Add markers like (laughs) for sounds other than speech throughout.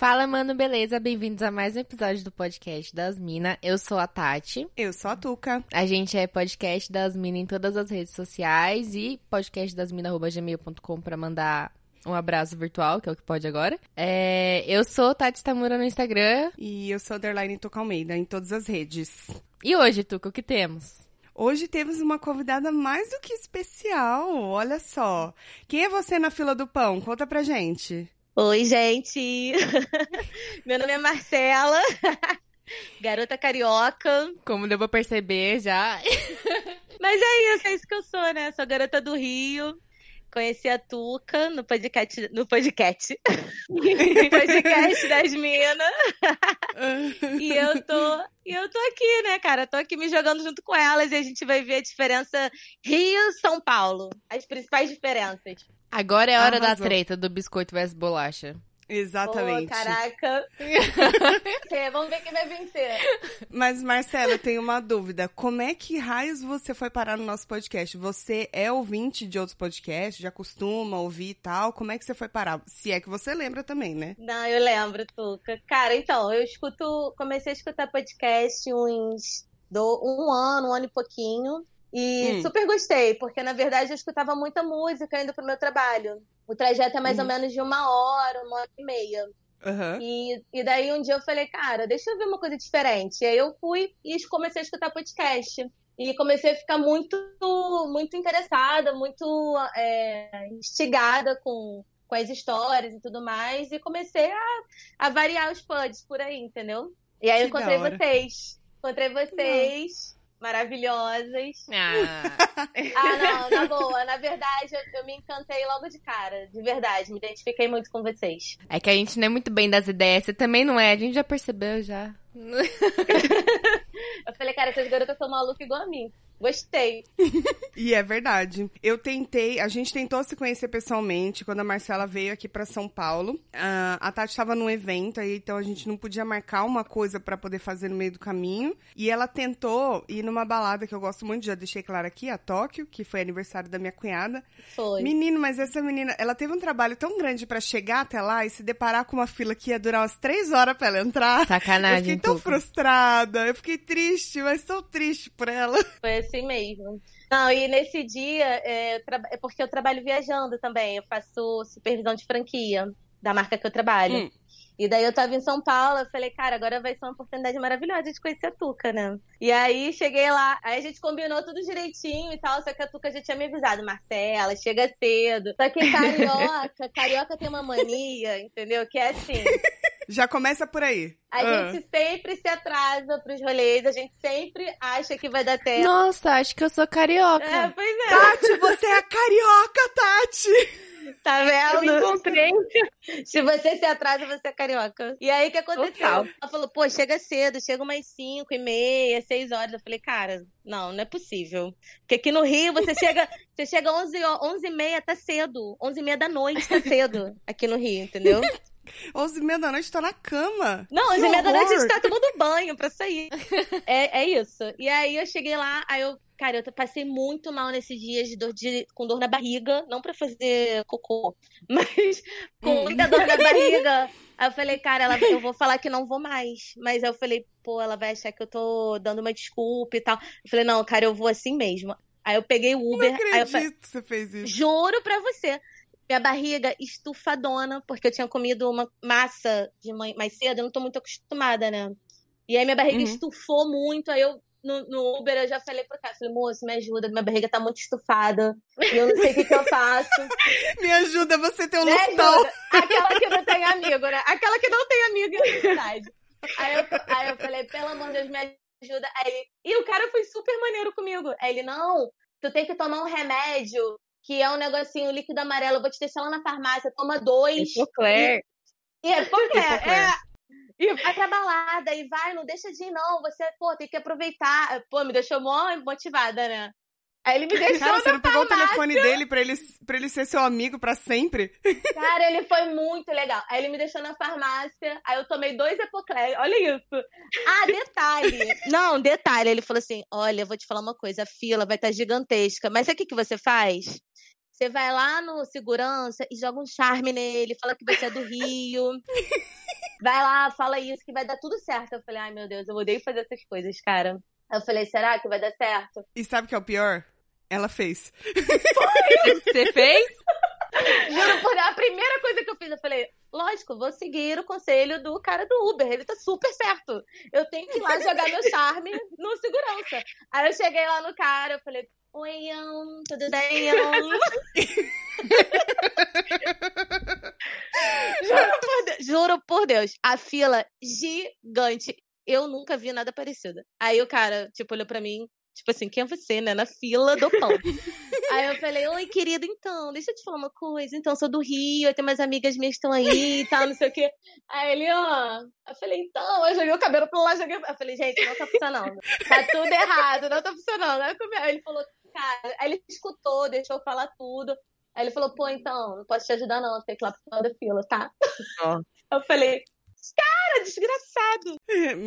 Fala, mano, beleza? Bem-vindos a mais um episódio do podcast das Minas. Eu sou a Tati. Eu sou a Tuca. A gente é podcast das Minas em todas as redes sociais e podcastdasmina.gmail.com pra mandar um abraço virtual, que é o que pode agora. É, eu sou Tati Tamura no Instagram. E eu sou Underline Tuca Almeida em todas as redes. E hoje, Tuca, o que temos? Hoje temos uma convidada mais do que especial, olha só. Quem é você na fila do pão? Conta pra gente. Oi, gente! (laughs) Meu nome é Marcela, (laughs) garota carioca. Como deu pra perceber já. (laughs) Mas é isso, é isso que eu sou, né? Sou garota do Rio. Conheci a Tuca no podcast. No podcast. podcast das minas. e eu tô. E eu tô aqui, né, cara? Tô aqui me jogando junto com elas e a gente vai ver a diferença Rio-São Paulo. As principais diferenças. Agora é a hora Arrasou. da treta do biscoito versus bolacha. Exatamente. Oh, caraca. (laughs) Vamos ver quem vai vencer. Mas, Marcela, eu tenho uma dúvida. Como é que raios você foi parar no nosso podcast? Você é ouvinte de outros podcasts? Já costuma ouvir e tal? Como é que você foi parar? Se é que você lembra também, né? Não, eu lembro, Tuca. Cara, então, eu escuto... Comecei a escutar podcast uns... Do, um ano, um ano e pouquinho. E hum. super gostei, porque na verdade eu escutava muita música indo pro meu trabalho. O trajeto é mais uhum. ou menos de uma hora, uma hora e meia. Uhum. E, e daí um dia eu falei, cara, deixa eu ver uma coisa diferente. E aí eu fui e comecei a escutar podcast. E comecei a ficar muito, muito interessada, muito é, instigada com, com as histórias e tudo mais. E comecei a, a variar os pods por aí, entendeu? E aí eu encontrei vocês. Encontrei vocês maravilhosas. Ah. (laughs) ah, não, na boa. Na verdade, eu, eu, me encantei logo de cara. De verdade, me identifiquei muito com vocês. É que a gente não é muito bem das ideias. Você também não é, a gente já percebeu já. (laughs) eu falei, cara, essas garotas são malucas igual a mim. Gostei. e é verdade. Eu tentei, a gente tentou se conhecer pessoalmente quando a Marcela veio aqui para São Paulo. Uh, a Tati estava num evento, aí, então a gente não podia marcar uma coisa para poder fazer no meio do caminho. E ela tentou ir numa balada que eu gosto muito, já deixei claro aqui, a Tóquio, que foi aniversário da minha cunhada. Foi. Menino, mas essa menina, ela teve um trabalho tão grande para chegar até lá e se deparar com uma fila que ia durar umas três horas para ela entrar. Sacanagem. Eu fiquei tão tudo. frustrada, eu fiquei triste, mas tão triste por ela. Foi assim mesmo. Não, e nesse dia, é, é, porque eu trabalho viajando também, eu faço supervisão de franquia da marca que eu trabalho. Hum. E daí eu tava em São Paulo, eu falei, cara, agora vai ser uma oportunidade maravilhosa de conhecer a Tuca, né? E aí cheguei lá, aí a gente combinou tudo direitinho e tal, só que a Tuca já tinha me avisado, Marcela, chega cedo. Só que carioca, (laughs) carioca tem uma mania, entendeu? Que é assim. Já começa por aí. A ah. gente sempre se atrasa pros rolês, a gente sempre acha que vai dar tempo. Nossa, acho que eu sou carioca. É, pois é. Tati, você é carioca, Tati! Tá vendo? Eu me encontrei. Se você se atrasa, você é carioca. E aí, o que aconteceu? Total. Ela falou, pô, chega cedo, chega umas 5 e meia, 6 horas. Eu falei, cara, não, não é possível. Porque aqui no Rio, você chega, (laughs) você chega 11, 11 e meia, tá cedo. 11 e meia da noite, tá cedo. Aqui no Rio, entendeu? 11 e meia da noite, tô na cama. Não, 11 e meia da noite a gente tá tomando banho pra sair. (laughs) é, é isso. E aí eu cheguei lá, aí eu Cara, eu passei muito mal nesses dias de dor de, com dor na barriga, não para fazer cocô, (laughs) mas com hum. muita dor na (laughs) barriga. Aí eu falei, cara, ela, eu vou falar que não vou mais. Mas eu falei, pô, ela vai achar que eu tô dando uma desculpa e tal. Eu falei, não, cara, eu vou assim mesmo. Aí eu peguei o Uber. Não acredito aí eu, que você fez isso. Juro pra você. Minha barriga estufadona, porque eu tinha comido uma massa de manhã, mais cedo, eu não tô muito acostumada, né? E aí minha barriga uhum. estufou muito, aí eu no, no, Uber eu já falei pro cara, falei, moço, me ajuda, minha barriga tá muito estufada. E eu não sei o que, que eu faço. (laughs) me ajuda, você tem um lustão. Aquela que não tem amigo, né? Aquela que não tem amigo, é verdade. Aí eu, aí eu falei, pelo amor de Deus, me ajuda. Aí, e o cara foi super maneiro comigo. Aí ele, não, tu tem que tomar um remédio que é um negocinho líquido amarelo, eu vou te deixar lá na farmácia, toma dois. Epocler. E, e é, porque (laughs) é, e vai pra balada e vai, não deixa de ir, não. Você, pô, tem que aproveitar. Pô, me deixou mó motivada, né? Aí ele me deixou. Cara, você não pegou farmácia. o telefone dele pra ele, pra ele ser seu amigo pra sempre? (laughs) Cara, ele foi muito legal. Aí ele me deixou na farmácia, aí eu tomei dois Epocler. Olha isso. Ah, detalhe. (laughs) não, detalhe. Ele falou assim: olha, eu vou te falar uma coisa, a fila vai estar tá gigantesca. Mas sabe o que, que você faz? Você vai lá no segurança e joga um charme nele, fala que você é do Rio. (laughs) vai lá, fala isso, que vai dar tudo certo. Eu falei, ai meu Deus, eu odeio fazer essas coisas, cara. Eu falei, será que vai dar certo? E sabe o que é o pior? Ela fez. (laughs) Você fez? Juro por a primeira coisa que eu fiz, eu falei, lógico, vou seguir o conselho do cara do Uber, ele tá super certo. Eu tenho que ir lá jogar meu charme no segurança. Aí eu cheguei lá no cara, eu falei, oi, Ian, tudo bem, Ian? (laughs) juro, por Deus, juro por Deus, a fila gigante. Eu nunca vi nada parecido. Aí o cara, tipo, olhou pra mim, Tipo assim, quem é você, né? Na fila do pão. (laughs) aí eu falei, oi, querido, então, deixa eu te falar uma coisa. Então, sou do Rio, eu tenho umas amigas minhas que estão aí e tal, não sei o quê. Aí ele, ó. Eu falei, então, eu joguei o cabelo pra lá, joguei. Eu falei, gente, não tá funcionando. Tá tudo errado, não tá funcionando. Aí ele falou, cara, aí ele escutou, deixou eu falar tudo. Aí ele falou, pô, então, não posso te ajudar, não, tem que ir lá pro final da fila, tá? Oh. (laughs) Eu falei, cara, desgraçado.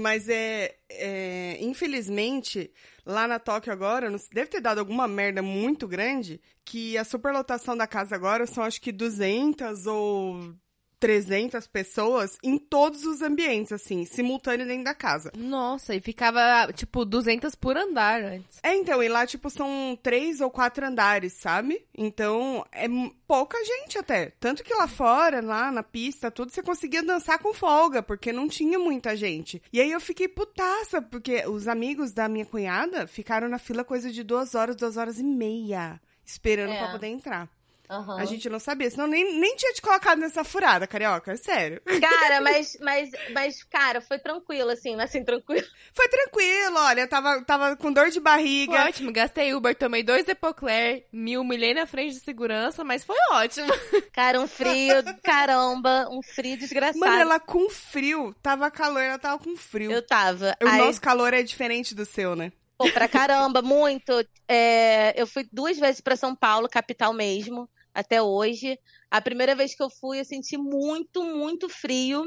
Mas é, é, Infelizmente, lá na Tóquio agora, deve ter dado alguma merda muito grande que a superlotação da casa agora são acho que 200 ou 300 pessoas em todos os ambientes, assim, simultâneo dentro da casa. Nossa, e ficava, tipo, 200 por andar antes. É, então, e lá, tipo, são três ou quatro andares, sabe? Então, é pouca gente até. Tanto que lá fora, lá na pista, tudo, você conseguia dançar com folga, porque não tinha muita gente. E aí eu fiquei putaça, porque os amigos da minha cunhada ficaram na fila coisa de duas horas, duas horas e meia, esperando é. pra poder entrar. Uhum. A gente não sabia, senão nem, nem tinha te colocado nessa furada, carioca, é sério. Cara, (laughs) mas, mas, mas, cara, foi tranquilo, assim, assim, tranquilo. Foi tranquilo, olha, tava, tava com dor de barriga. Foi ótimo, gastei Uber, tomei dois Epocler, me humilhei na frente de segurança, mas foi ótimo. (laughs) Cara, um frio, caramba, um frio desgraçado. Mano, ela com frio, tava calor, ela tava com frio. Eu tava. O Aí... nosso calor é diferente do seu, né? Pô, pra caramba, muito. É, eu fui duas vezes para São Paulo, capital mesmo até hoje. A primeira vez que eu fui, eu senti muito, muito frio.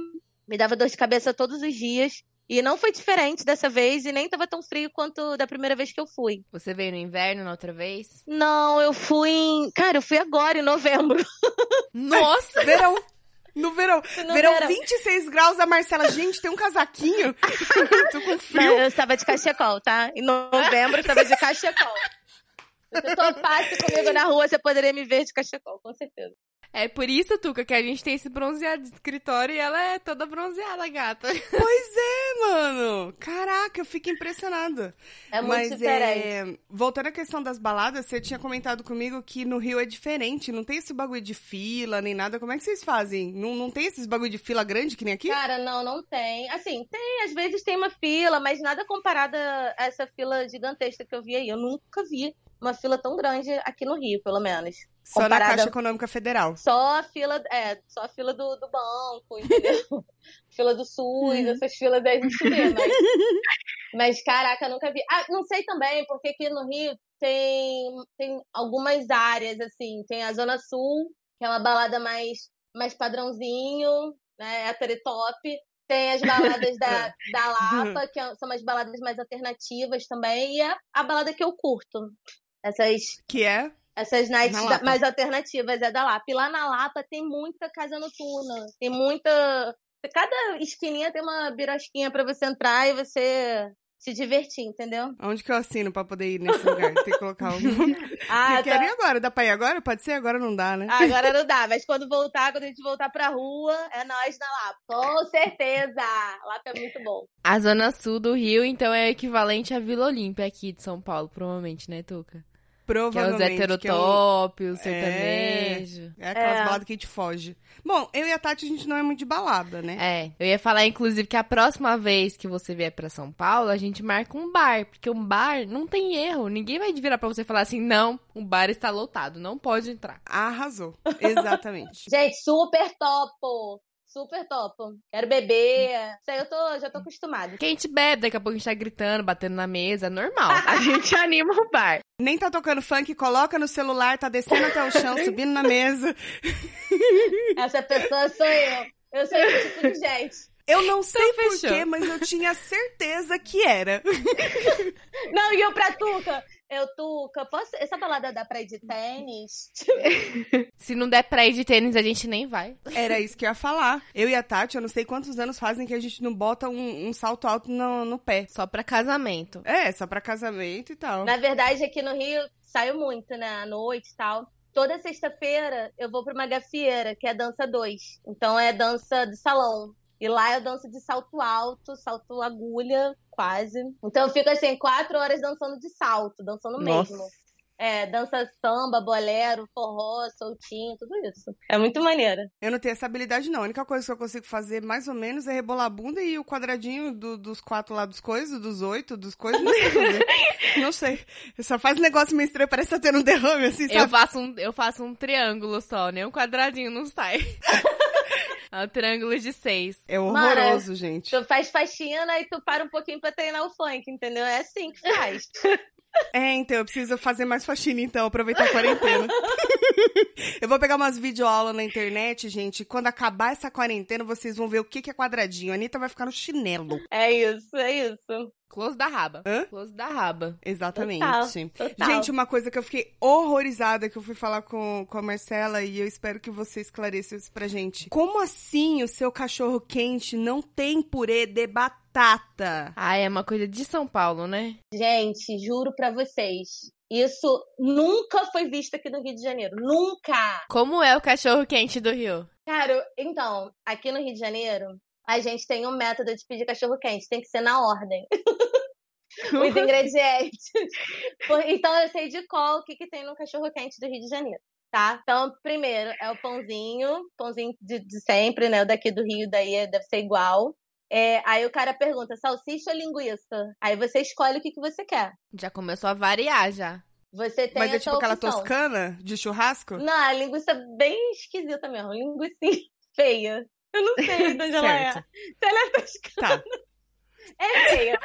Me dava dor de cabeça todos os dias. E não foi diferente dessa vez e nem tava tão frio quanto da primeira vez que eu fui. Você veio no inverno na outra vez? Não, eu fui em. Cara, eu fui agora, em novembro. Nossa! verão! No verão. No verão, verão, 26 graus, a Marcela, gente, tem um casaquinho. (laughs) Tô com frio. Não, eu estava de cachecol, tá? Em novembro eu estava de cachecol. Se você topasse comigo na rua, você poderia me ver de cachecol, com certeza. É por isso, Tuca, que a gente tem esse bronzeado de escritório e ela é toda bronzeada, gata. (laughs) Pois é, mano. Caraca, eu fico impressionada. É muito Mas, diferente. É... Voltando à questão das baladas, você tinha comentado comigo que no Rio é diferente, não tem esse bagulho de fila nem nada. Como é que vocês fazem? Não, não tem esses bagulho de fila grande que nem aqui? Cara, não, não tem. Assim, tem, às vezes tem uma fila, mas nada comparado a essa fila gigantesca que eu vi aí. Eu nunca vi uma fila tão grande aqui no Rio, pelo menos. Só comparada... na Caixa Econômica Federal. Só a fila, é, só a fila do, do banco, entendeu? (laughs) fila do SUS, uhum. essas filas aí a gente vê, mas... mas caraca, nunca vi. Ah, não sei também, porque aqui no Rio tem, tem algumas áreas, assim, tem a Zona Sul, que é uma balada mais, mais padrãozinho, né, hétero top. Tem as baladas da, (laughs) da Lapa, que são umas baladas mais alternativas também, e a, a balada que eu curto. Essas. Que é? Essas nights da, mais alternativas é da Lapa. E lá na Lapa tem muita casa noturna. Tem muita. Cada esquininha tem uma birosquinha para você entrar e você se divertir, entendeu? Onde que eu assino pra poder ir nesse lugar? Tem que colocar um. (laughs) ah, eu quero tá. ir agora. Dá pra ir agora? Pode ser? Agora não dá, né? Agora não (laughs) dá. Mas quando voltar, quando a gente voltar pra rua, é nós na Lapa. Com certeza! Lapa é muito bom. A zona sul do Rio, então, é equivalente à Vila Olímpia aqui de São Paulo, provavelmente, né, Tuca? Provavelmente. Que é os heterotop, é o sertanejo. É, é aquelas é. baladas que a gente foge. Bom, eu e a Tati, a gente não é muito de balada, né? É. Eu ia falar, inclusive, que a próxima vez que você vier pra São Paulo, a gente marca um bar. Porque um bar não tem erro. Ninguém vai virar pra você falar assim, não, o bar está lotado, não pode entrar. Arrasou. Exatamente. (laughs) gente, super topo super top. Quero beber. Isso aí eu tô, já tô acostumada. Quem te bebe, daqui a pouco a gente tá gritando, batendo na mesa, é normal. (laughs) a gente anima o bar. Nem tá tocando funk, coloca no celular, tá descendo até o chão, (laughs) subindo na mesa. (laughs) Essa pessoa sou eu. Eu sou esse tipo de gente. Eu não sei então, porquê, mas eu tinha certeza que era. Não, e eu pra Tuca, Eu, Tuca, posso... essa balada dá pra ir de tênis? (laughs) Se não der pra ir de tênis, a gente nem vai. Era isso que eu ia falar. Eu e a Tati, eu não sei quantos anos fazem que a gente não bota um, um salto alto no, no pé. Só pra casamento. É, só pra casamento e tal. Na verdade, aqui no Rio, saiu muito, né? À noite e tal. Toda sexta-feira eu vou pra uma gafieira, que é dança 2. Então é dança de salão. E lá eu danço de salto alto, salto agulha, quase. Então eu fico assim, quatro horas dançando de salto, dançando Nossa. mesmo. É, dança samba, bolero, forró, soltinho, tudo isso. É muito maneiro. Eu não tenho essa habilidade, não. A única coisa que eu consigo fazer, mais ou menos, é rebolar a bunda e o quadradinho do- dos quatro lá dos coisas, dos oito, dos coisas. Não sei. fazer. (laughs) não sei. Só faz um negócio meio estranho, parece que tá tendo um derrame, assim, Eu sabe? faço, um, eu faço um triângulo só, nem um quadradinho não sai. (laughs) é um triângulo de seis. É horroroso, gente. Tu faz faxina e tu para um pouquinho pra treinar o funk, entendeu? É assim que faz. (laughs) É, então, eu preciso fazer mais faxina, então, aproveitar a quarentena. (laughs) eu vou pegar umas videoaulas na internet, gente. e Quando acabar essa quarentena, vocês vão ver o que que é quadradinho. A Anitta vai ficar no chinelo. É isso, é isso. Close da raba. Hã? Close da raba. Exatamente. Total, total. Gente, uma coisa que eu fiquei horrorizada que eu fui falar com, com a Marcela e eu espero que você esclareça isso pra gente. Como assim o seu cachorro quente não tem purê de batata? Ah, é uma coisa de São Paulo, né? Gente, juro pra vocês. Isso nunca foi visto aqui no Rio de Janeiro. Nunca! Como é o cachorro quente do Rio? Cara, então, aqui no Rio de Janeiro, a gente tem um método de pedir cachorro quente. Tem que ser na ordem. (laughs) Os ingredientes. Então, eu sei de qual o que, que tem no cachorro quente do Rio de Janeiro. Tá? Então, primeiro é o pãozinho, pãozinho de, de sempre, né? O daqui do Rio, daí é- deve ser igual. É, aí o cara pergunta, salsicha ou linguiça? Aí você escolhe o que, que você quer. Já começou a variar já. Você tem Mas é tipo aquela opção. toscana de churrasco? Não, a linguiça bem esquisita mesmo. Linguiça (laughs) feia. Eu não sei de onde ela é. Se ela é toscana, Tá. é feia.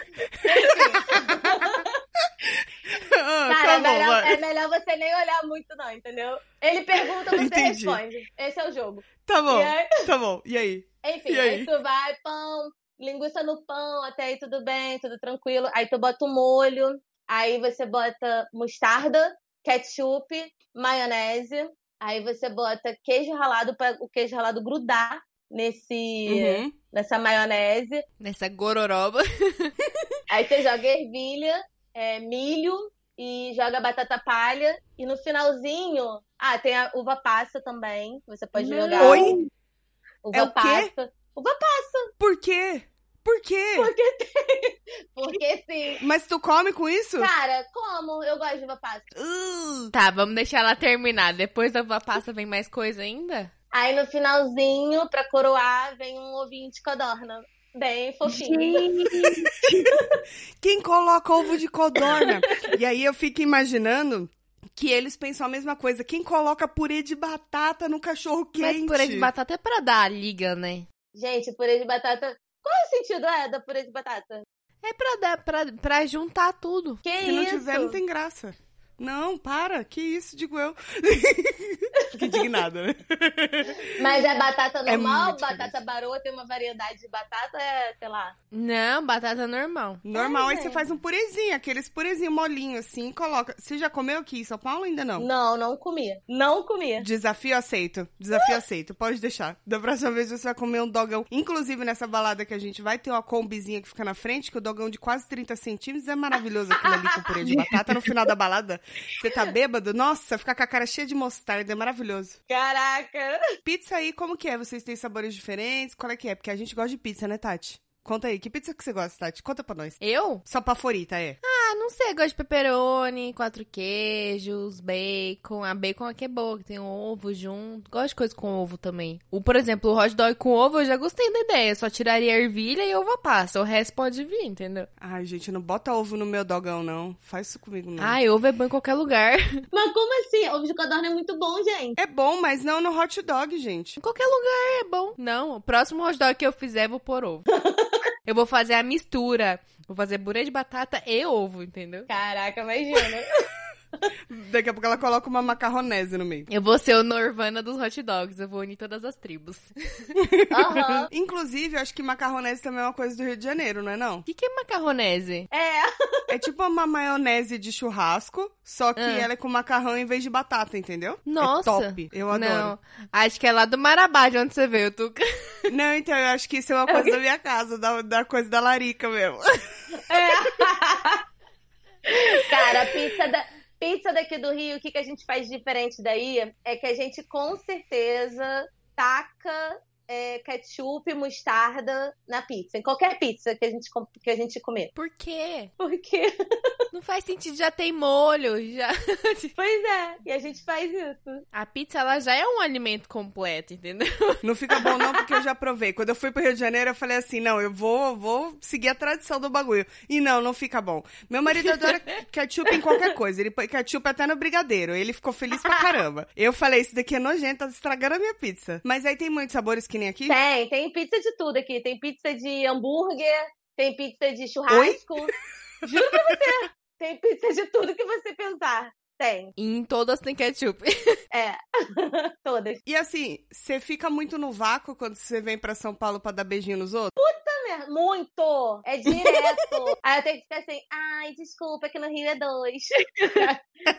Enfim. (laughs) (laughs) Ah, Cara, tá é, bom, melhor, vai. é melhor você nem olhar muito, não, entendeu? Ele pergunta, você Entendi. responde. Esse é o jogo. Tá bom, aí- tá bom. E aí? enfim, E aí? aí? tu vai, pão, linguiça no pão, até aí tudo bem, tudo tranquilo. Aí tu bota o molho, aí você bota mostarda, ketchup, maionese. Aí você bota queijo ralado para o queijo ralado grudar nesse Uhum. nessa maionese. Nessa gororoba. Aí você joga ervilha, é, milho e joga batata palha. E no finalzinho, ah, tem a uva passa também. Você pode Não. jogar. Oi? Uva É o quê? passa. Uva passa, Por quê? Por quê? porque tem. (laughs) Porque sim. Mas tu come com isso? Cara, como? Eu gosto de uva passa. Uh, Tá, vamos deixar ela terminar. Depois da uva passa vem mais coisa ainda? Aí no finalzinho, pra coroar, vem um ovinho de codorna. Bem fofinho. quem coloca ovo de codorna? e aí eu fico imaginando que eles pensam a mesma coisa. Quem coloca purê de batata no cachorro quente? Mas purê de batata é pra dar a liga, né? Gente, purê de batata. Qual é o sentido é da purê de batata? É pra dar, pra, pra juntar tudo. Que Se não isso? tiver, não tem graça. Não, para. Que isso, digo eu. (laughs) Fico indignada, né? Mas é batata É normal? muito batata baroa tem uma variedade de batata, é, sei lá. Não, batata normal. Normal, Ai, aí você faz um purezinho, aqueles purezinho molinho assim, e coloca. Você já comeu aqui em São Paulo ainda não? Não, não comia. Não comia. Desafio aceito. Desafio aceito. Pode deixar. Da próxima vez você vai comer um dogão. Inclusive, nessa balada que a gente vai, tem uma combizinha que fica na frente, que o dogão de quase 30 centímetros é maravilhoso aquilo ali com purê de (laughs) batata. No final da balada, você tá bêbado? Nossa, fica com a cara cheia de mostarda. É maravilhoso. Caraca. Pizza aí, como que é? Vocês têm sabores diferentes? Qual é que é? Porque a gente gosta de pizza, né, Tati? Conta aí. Que pizza que você gosta, Tati? Conta pra nós. Eu? Sua favorita é? Ah, não sei, gosto de pepperoni, quatro queijos, bacon. A bacon aqui é boa, que tem ovo junto. Gosto de coisa com ovo também. O, por exemplo, o hot dog com ovo eu já gostei da ideia. Só tiraria a ervilha e ovo passa. O resto pode vir, entendeu? Ai, gente, não bota ovo no meu dogão, não. Faz isso comigo, não. Ai, ovo é bom em qualquer lugar. (laughs) Mas como assim? Ovo de codorna é muito bom, gente. É bom, mas não no hot dog, gente. Em qualquer lugar é bom. Não, o próximo hot dog que eu fizer, eu vou pôr ovo. (laughs) eu vou fazer a mistura. Vou fazer purê de batata e ovo, entendeu? Caraca, imagina. (laughs) Daqui a pouco ela coloca uma macarronese no meio. Eu vou ser o Norvana dos hot dogs, eu vou unir todas as tribos. (laughs) Aham. Inclusive, eu acho que macarronese também é uma coisa do Rio de Janeiro, não é não? O que, que é macarronese? É. É tipo uma maionese de churrasco, só que Ah. ela é com macarrão em vez de batata, entendeu? Nossa. É top. Eu adoro. Não, acho que é lá do Marabá, de onde você veio, Tuca. (laughs) Não, então eu acho que isso é uma coisa da minha casa, da, da coisa da larica mesmo. (laughs) Cara, a pizza, da, pizza daqui do Rio, o que, que a gente faz diferente daí? É que a gente com certeza taca é, ketchup e mostarda na pizza. Em qualquer pizza que a gente, que a gente comer. Por quê? Porque, (laughs) Não faz sentido, já tem molho, já... (laughs) pois é, e a gente faz isso. A pizza, ela já é um alimento completo, entendeu? (laughs) Não fica bom não, porque eu já provei. Quando eu fui pro Rio de Janeiro, eu falei assim, não, eu vou, vou seguir a tradição do bagulho. E não, não fica bom. Meu marido adora ketchup em qualquer coisa. Ele põe ketchup até no brigadeiro. Ele ficou feliz pra caramba. Eu falei, isso daqui é nojento, tá estragando a minha pizza. Mas aí tem muitos sabores que nem aqui? Tem, tem pizza de tudo aqui. Tem pizza de hambúrguer, tem pizza de churrasco. Juro pra você. Tem pizza de tudo que você pensar. Tem. E em todas tem ketchup. (laughs) É. (laughs) Todas. E assim, você fica muito no vácuo quando você vem pra São Paulo pra dar beijinho nos outros? Muito! É direto. (laughs) Aí eu tenho que ficar assim, ai, desculpa, que no Rio é dois.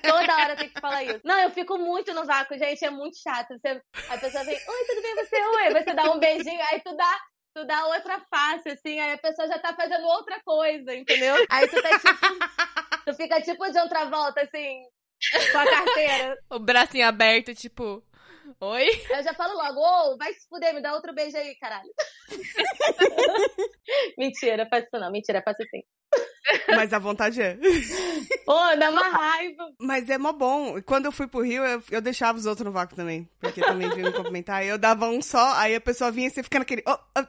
Toda hora eu tenho que falar isso. Não, eu fico muito no vácuo, gente, é muito chato. Você, a pessoa vem, oi, tudo bem você? Oi, você dá um beijinho, aí tu dá. Tu dá outra face, assim, aí a pessoa já tá fazendo outra coisa, entendeu? Aí tu tá tipo. Tu fica tipo de outra volta, assim, com a carteira. (laughs) O bracinho aberto, tipo... Oi? Eu já falo logo, ô, vai se fuder, me dá outro beijo aí, caralho. (laughs) Mentira, faço isso não. Mentira, faço assim. Mas a vontade é. (laughs) Pô, dá uma raiva. Mas é mó bom. Quando eu fui pro Rio, eu, eu deixava os outros no vácuo também. Porque também vinham me cumprimentar. Aí eu dava um só, aí a pessoa vinha e você fica naquele. "Oh, oh,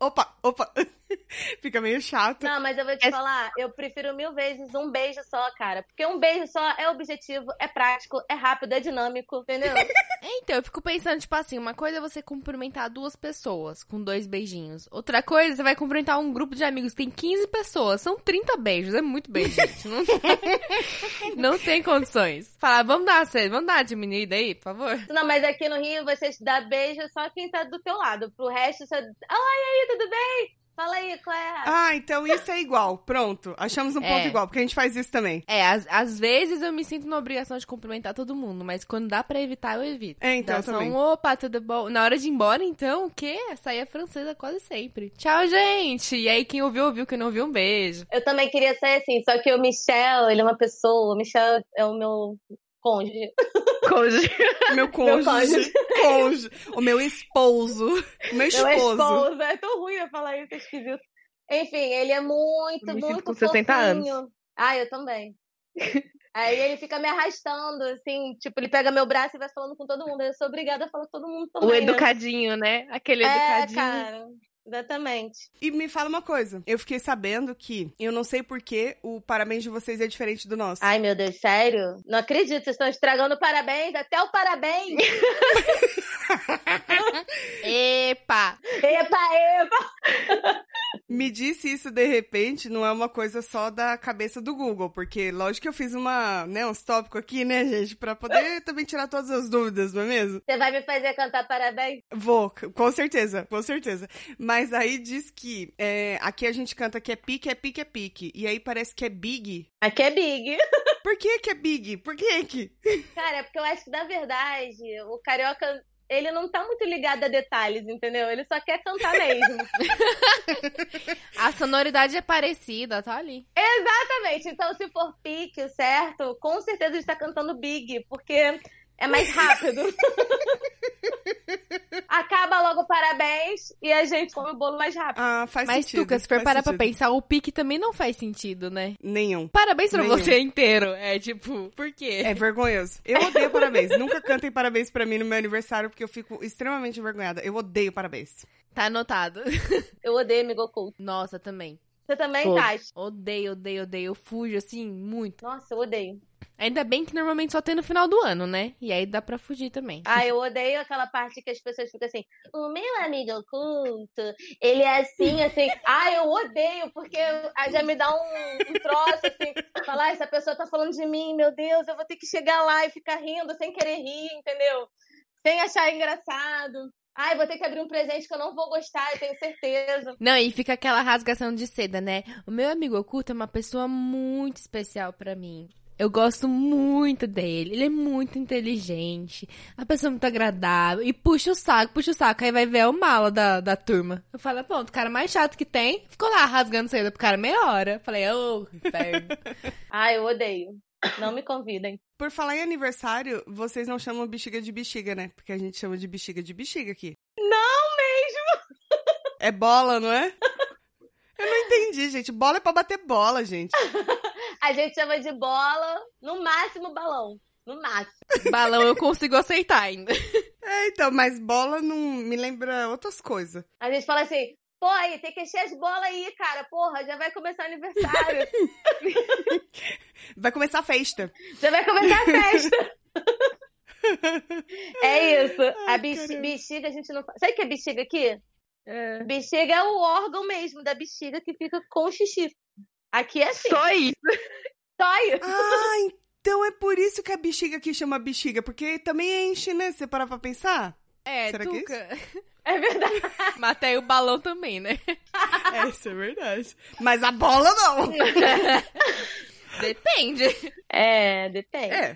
oh, opa, opa. (laughs) fica meio chato. Não, mas eu vou te É- falar, eu prefiro mil vezes um beijo só, cara. Porque um beijo só é objetivo, é prático, é rápido, é dinâmico, entendeu? (laughs) Então, eu fico pensando, tipo assim, uma coisa é você cumprimentar duas pessoas com dois beijinhos. Outra coisa, você vai cumprimentar um grupo de amigos, tem 15 pessoas, são 30 beijos, é muito beijo, (laughs) gente. Não, não tem condições. Falar, vamos dar, vamos dar diminuída aí, por favor? Não, mas aqui no Rio você dá beijo só quem tá do teu lado. Pro resto você. Oi, e aí, tudo bem? Fala aí, qual é? Ah, então isso é igual. Pronto. Achamos um ponto É. igual, porque a gente faz isso também. É, às, às vezes eu me sinto na obrigação de cumprimentar todo mundo, mas quando dá pra evitar, eu evito. É, então, Dá só também. um opa, tudo bom? Na hora de ir embora, então, o quê? Saía francesa quase sempre. Tchau, gente! E aí, quem ouviu, ouviu, quem não ouviu, um beijo. Eu também queria ser assim, só que o Michel, ele é uma pessoa, o Michel é o meu cônjuge. Cônjuge. Meu cônjuge. cônjuge. cônjuge. O meu esposo. O meu Meu esposo. esposo. É tão ruim eu falar isso, é esquisito. Enfim, ele é muito, Eu me sinto muito com 60 fofinho. Ah, eu também. Aí ele fica me arrastando, assim, tipo, ele pega meu braço e vai falando com todo mundo. Eu sou obrigada a falar com todo mundo também. O né? educadinho, né? Aquele É, educadinho. cara. Exatamente. E me fala uma coisa. Eu fiquei sabendo que, eu não sei porquê, o parabéns de vocês é diferente do nosso. Ai, meu Deus, sério? Não acredito, vocês estão estragando parabéns, até o parabéns. (laughs) Epa! epa, epa. Me disse isso de repente, não é uma coisa só da cabeça do Google, porque lógico que eu fiz uma, né, uns tópicos aqui, né, gente, pra poder também tirar todas as dúvidas, não é mesmo? Você vai me fazer cantar parabéns? Vou, com certeza, com certeza. Mas aí diz que é, aqui a gente canta que é pique, é pique, é pique. E aí parece que é big. Aqui é big. (laughs) Por que que é big? Por que que? Cara, é porque eu acho que, na verdade, o carioca, ele não tá muito ligado a detalhes, entendeu? Ele só quer cantar mesmo. (laughs) A sonoridade é parecida, tá ali. Exatamente. Então, se for pique, certo, com certeza ele está cantando big, porque é mais rápido. (laughs) Acaba logo o parabéns e a gente come o bolo mais rápido. Ah, faz Mas, sentido. Tuca, se for parar pra sentido. pensar, o pique também não faz sentido, né? Nenhum. Parabéns pra Nenhum. você inteiro. É tipo, por quê? É vergonhoso. Eu odeio parabéns. (laughs) Nunca cantem parabéns pra mim no meu aniversário, porque eu fico extremamente envergonhada. Eu odeio parabéns. Tá anotado. (laughs) Eu odeio amigo oculto. Nossa, também. Você também, Todos. Tati? Odeio, odeio, odeio. Eu fujo, assim, muito. Nossa, eu odeio. Ainda bem que normalmente só tem no final do ano, né? E aí dá pra fugir também. Ah, eu odeio aquela parte que as pessoas ficam assim, o meu amigo oculto, ele é assim, assim. (laughs) Ah, eu odeio, porque aí já me dá um, um troço, assim, falar, ah, essa pessoa tá falando de mim, meu Deus, eu vou ter que chegar lá e ficar rindo sem querer rir, entendeu? Sem achar engraçado. Ai, vou ter que abrir um presente que eu não vou gostar, eu tenho certeza. Não, e fica aquela rasgação de seda, né? O meu amigo oculto é uma pessoa muito especial para mim. Eu gosto muito dele. Ele é muito inteligente. A pessoa é muito agradável. E puxa o saco, puxa o saco. Aí vai ver o mala da, da turma. Eu falo, pronto, o cara mais chato que tem. Ficou lá rasgando seda pro cara meia hora. Falei, ô, oh, inferno. (laughs) Ai, eu odeio. Não me convidem. Por falar em aniversário, vocês não chamam bexiga de bexiga, né? Porque a gente chama de bexiga de bexiga aqui. Não mesmo! É bola, não é? Eu não entendi, gente. Bola é pra bater bola, gente. (laughs) a gente chama de bola, no máximo balão. No máximo. Balão eu consigo aceitar ainda. É, então, mas bola não me lembra outras coisas. A gente fala assim, pô, aí, tem que encher as bolas aí, cara. Porra, já vai começar o aniversário. (laughs) vai começar a festa. Já vai começar a festa. (laughs) é isso. Ai, a bexiga, bexiga a gente não faz. Sabe o que é bexiga aqui? É. Bexiga é o órgão mesmo da bexiga que fica com xixi. Aqui é assim. Só isso. Só isso. Ah, então é por isso que a bexiga aqui chama bexiga, porque também enche, né? Você parar pra pensar? É, Será Tuca. que é isso? (laughs) É verdade. Matei o balão também, né? (laughs) É, isso é verdade. Mas a bola não. (laughs) depende. É, depende. É.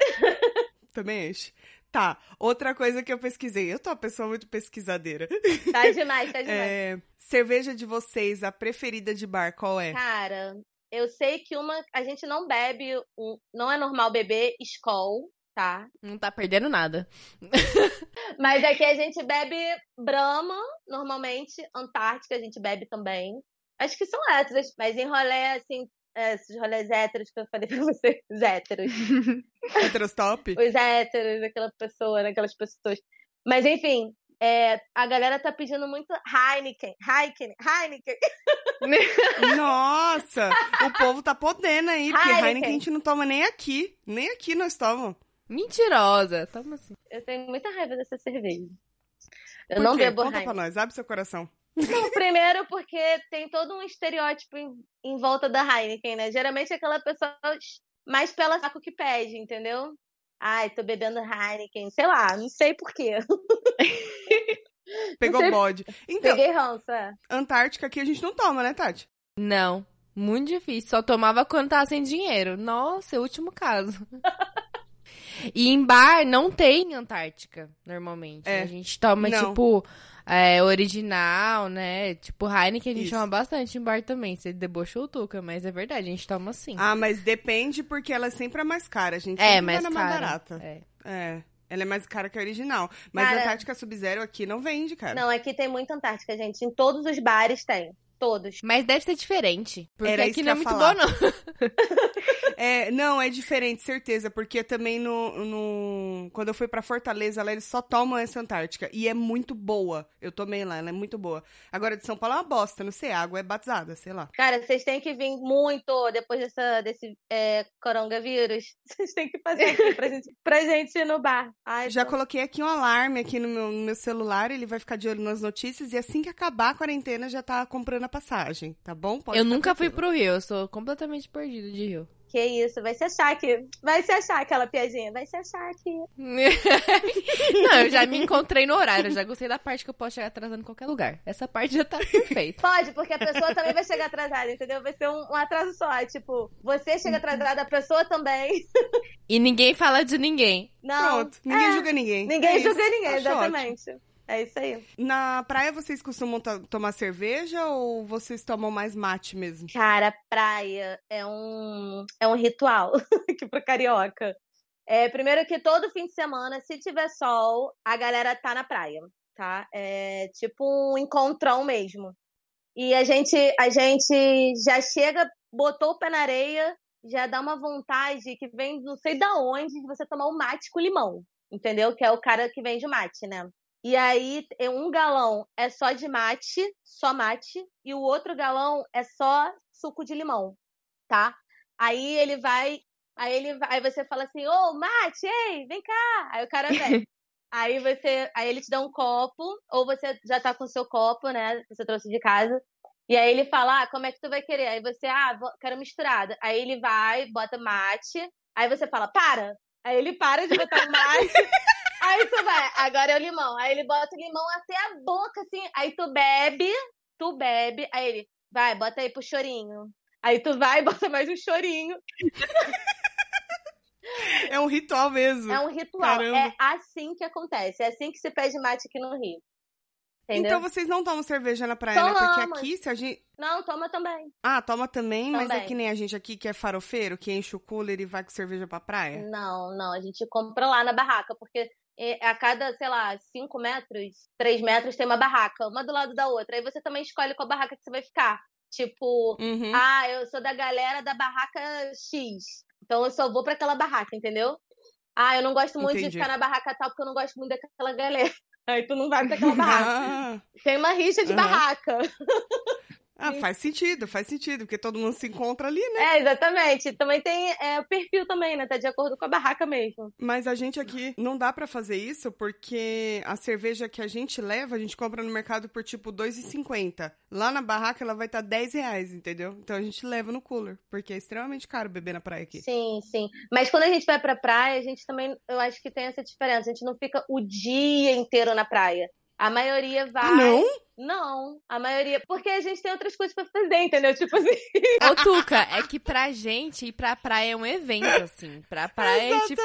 Também enche. Tá, outra coisa que eu pesquisei. Eu tô uma pessoa muito pesquisadeira. Tá demais, tá demais. É, cerveja de vocês, a preferida de bar, qual é? Cara, eu sei que uma. A gente não bebe. Um, não é normal beber Skol, tá? Não tá perdendo nada. (laughs) Mas aqui a gente bebe Brahma, normalmente. Antártica a gente bebe também. Acho que são héteros, mas em rolê, assim, é, esses rolês héteros que eu falei (laughs) pra vocês, os héteros. héteros top? Os héteros, aquela pessoa, né, aquelas pessoas. Mas enfim, é, a galera tá pedindo muito Heineken, Heineken, Heineken. (laughs) Nossa, o povo tá podendo aí, porque Heineken. Heineken a gente não toma nem aqui. Nem aqui nós tomamos. Mentirosa. Toma assim. Eu tenho muita raiva dessa cerveja. Eu Por não quê? bebo Conta Heineken. pra nós, abre seu coração. Primeiro porque tem todo um estereótipo em, em volta da Heineken, né? Geralmente é aquela pessoa mais pela saco que pede, entendeu? Ai, tô bebendo Heineken, sei lá, não sei porquê. (laughs) (laughs) Pegou sei... bode. Então, Peguei ranço, é. Antártica aqui a gente não toma, né, Tati? Não, muito difícil. Só tomava quando tava sem dinheiro. Nossa, é o último caso. (laughs) e em bar não tem Antártica, normalmente. É. A gente toma, não. tipo, é, original, né? Tipo, Heineken a gente Isso. toma bastante em bar também. Você debochou o Tuca, mas é verdade, a gente toma sim. Ah, mas depende porque ela sempre é mais cara. A gente é, sempre mais na mais barata. É. é. Ela é mais cara que a original. Mas cara, a Antártica Sub-Zero aqui não vende, cara. Não, aqui tem muita Antártica, gente. Em todos os bares tem. Todos. Mas deve ser diferente. Porque Era aqui não é muito falar. bom, não. (laughs) é, não, é diferente, certeza. Porque também no, no. Quando eu fui pra Fortaleza, lá eles só tomam essa Antártica. E é muito boa. Eu tomei lá, ela é muito boa. Agora, de São Paulo é uma bosta, não sei, a água é batizada, sei lá. Cara, vocês têm que vir muito depois dessa, desse é, coronavírus. (laughs) Vocês têm que fazer aqui pra gente, pra gente ir no bar. Ai, Já tô... coloquei aqui um alarme aqui no meu, no meu celular, ele vai ficar de olho nas notícias. E assim que acabar a quarentena, já tá comprando a passagem, tá bom? Pode eu nunca fui pro Rio, eu sou completamente perdido de Rio. Que isso, vai se achar que. Vai se achar aquela piadinha, vai se achar que. (laughs) Não, eu já me encontrei no horário, eu já gostei da parte que eu posso chegar atrasando em qualquer lugar. Essa parte já tá perfeita. Pode, porque a pessoa também vai chegar atrasada, entendeu? Vai ser um, um atraso só. É tipo, você chega atrasada, a pessoa também. E ninguém fala de ninguém. Não. Pronto, ninguém é, julga ninguém. Ninguém é julga ninguém, exatamente. Ótimo. É isso aí. Na praia vocês costumam tomar cerveja ou vocês tomam mais mate mesmo? Cara, praia é um, é um ritual (laughs) aqui pro carioca. É, primeiro que todo fim de semana, se tiver sol, a galera tá na praia, tá? É tipo um encontrão mesmo. E a gente, a gente já chega, botou o pé na areia, já dá uma vontade que vem não sei da onde de você tomar um mate com limão, entendeu? Que é o cara que vende mate, né? E aí, um galão é só de mate, só mate, e o outro galão é só suco de limão, tá? Aí ele vai Aí ele aí você fala assim, ô, oh, Mate, ei, vem cá. Aí o cara vem. (laughs) aí você. Aí ele te dá um copo, ou você já tá com o seu copo, né? Que você trouxe de casa. E aí ele fala, ah, como é que tu vai querer? Aí você, ah, quero misturada. Aí ele vai, bota mate. Aí você fala, para. Aí ele para de botar o mate. (laughs) aí tu vai, agora é o limão. Aí ele bota o limão até a boca, assim. Aí tu bebe, tu bebe. Aí ele, vai, bota aí pro chorinho. Aí tu vai e (laughs) bota mais um chorinho. É um ritual mesmo. É um ritual. Caramba. É assim que acontece. É assim que se pede mate aqui no Rio. Entendeu? Então vocês não tomam cerveja na praia, Tomamos. né? Porque aqui, se a gente. Não, toma também. Ah, toma também, também, mas é que nem a gente aqui que é farofeiro, que enche o cooler e vai com cerveja pra praia? Não, não. A gente compra lá na barraca, porque a cada, sei lá, 5 metros, 3 metros tem uma barraca, uma do lado da outra. Aí você também escolhe qual barraca que você vai ficar. Tipo, uhum. ah, eu sou da galera da barraca X. Então eu só vou para aquela barraca, entendeu? Ah, eu não gosto muito Entendi. de ficar na barraca tal porque eu não gosto muito daquela galera. (laughs) Aí tu não vai pra aquela barraca. Ah. (laughs) Tem uma rixa de uhum. barraca. (laughs) Ah, faz sentido, faz sentido, porque todo mundo se encontra ali, né? É, exatamente. Também tem é, o perfil também, né? Tá de acordo com a barraca mesmo. Mas a gente aqui não dá para fazer isso porque a cerveja que a gente leva, a gente compra no mercado por tipo 2,50. Lá na barraca ela vai estar tá 10 reais, entendeu? Então a gente leva no cooler, porque é extremamente caro beber na praia aqui. Sim, sim. Mas quando a gente vai pra praia, a gente também, eu acho que tem essa diferença. A gente não fica o dia inteiro na praia. A maioria vai. Ah, não? Não, a maioria. Porque a gente tem outras coisas pra fazer, entendeu? Tipo assim. Ô, Tuca, é que pra gente ir pra praia é um evento, assim. Pra praia é tipo.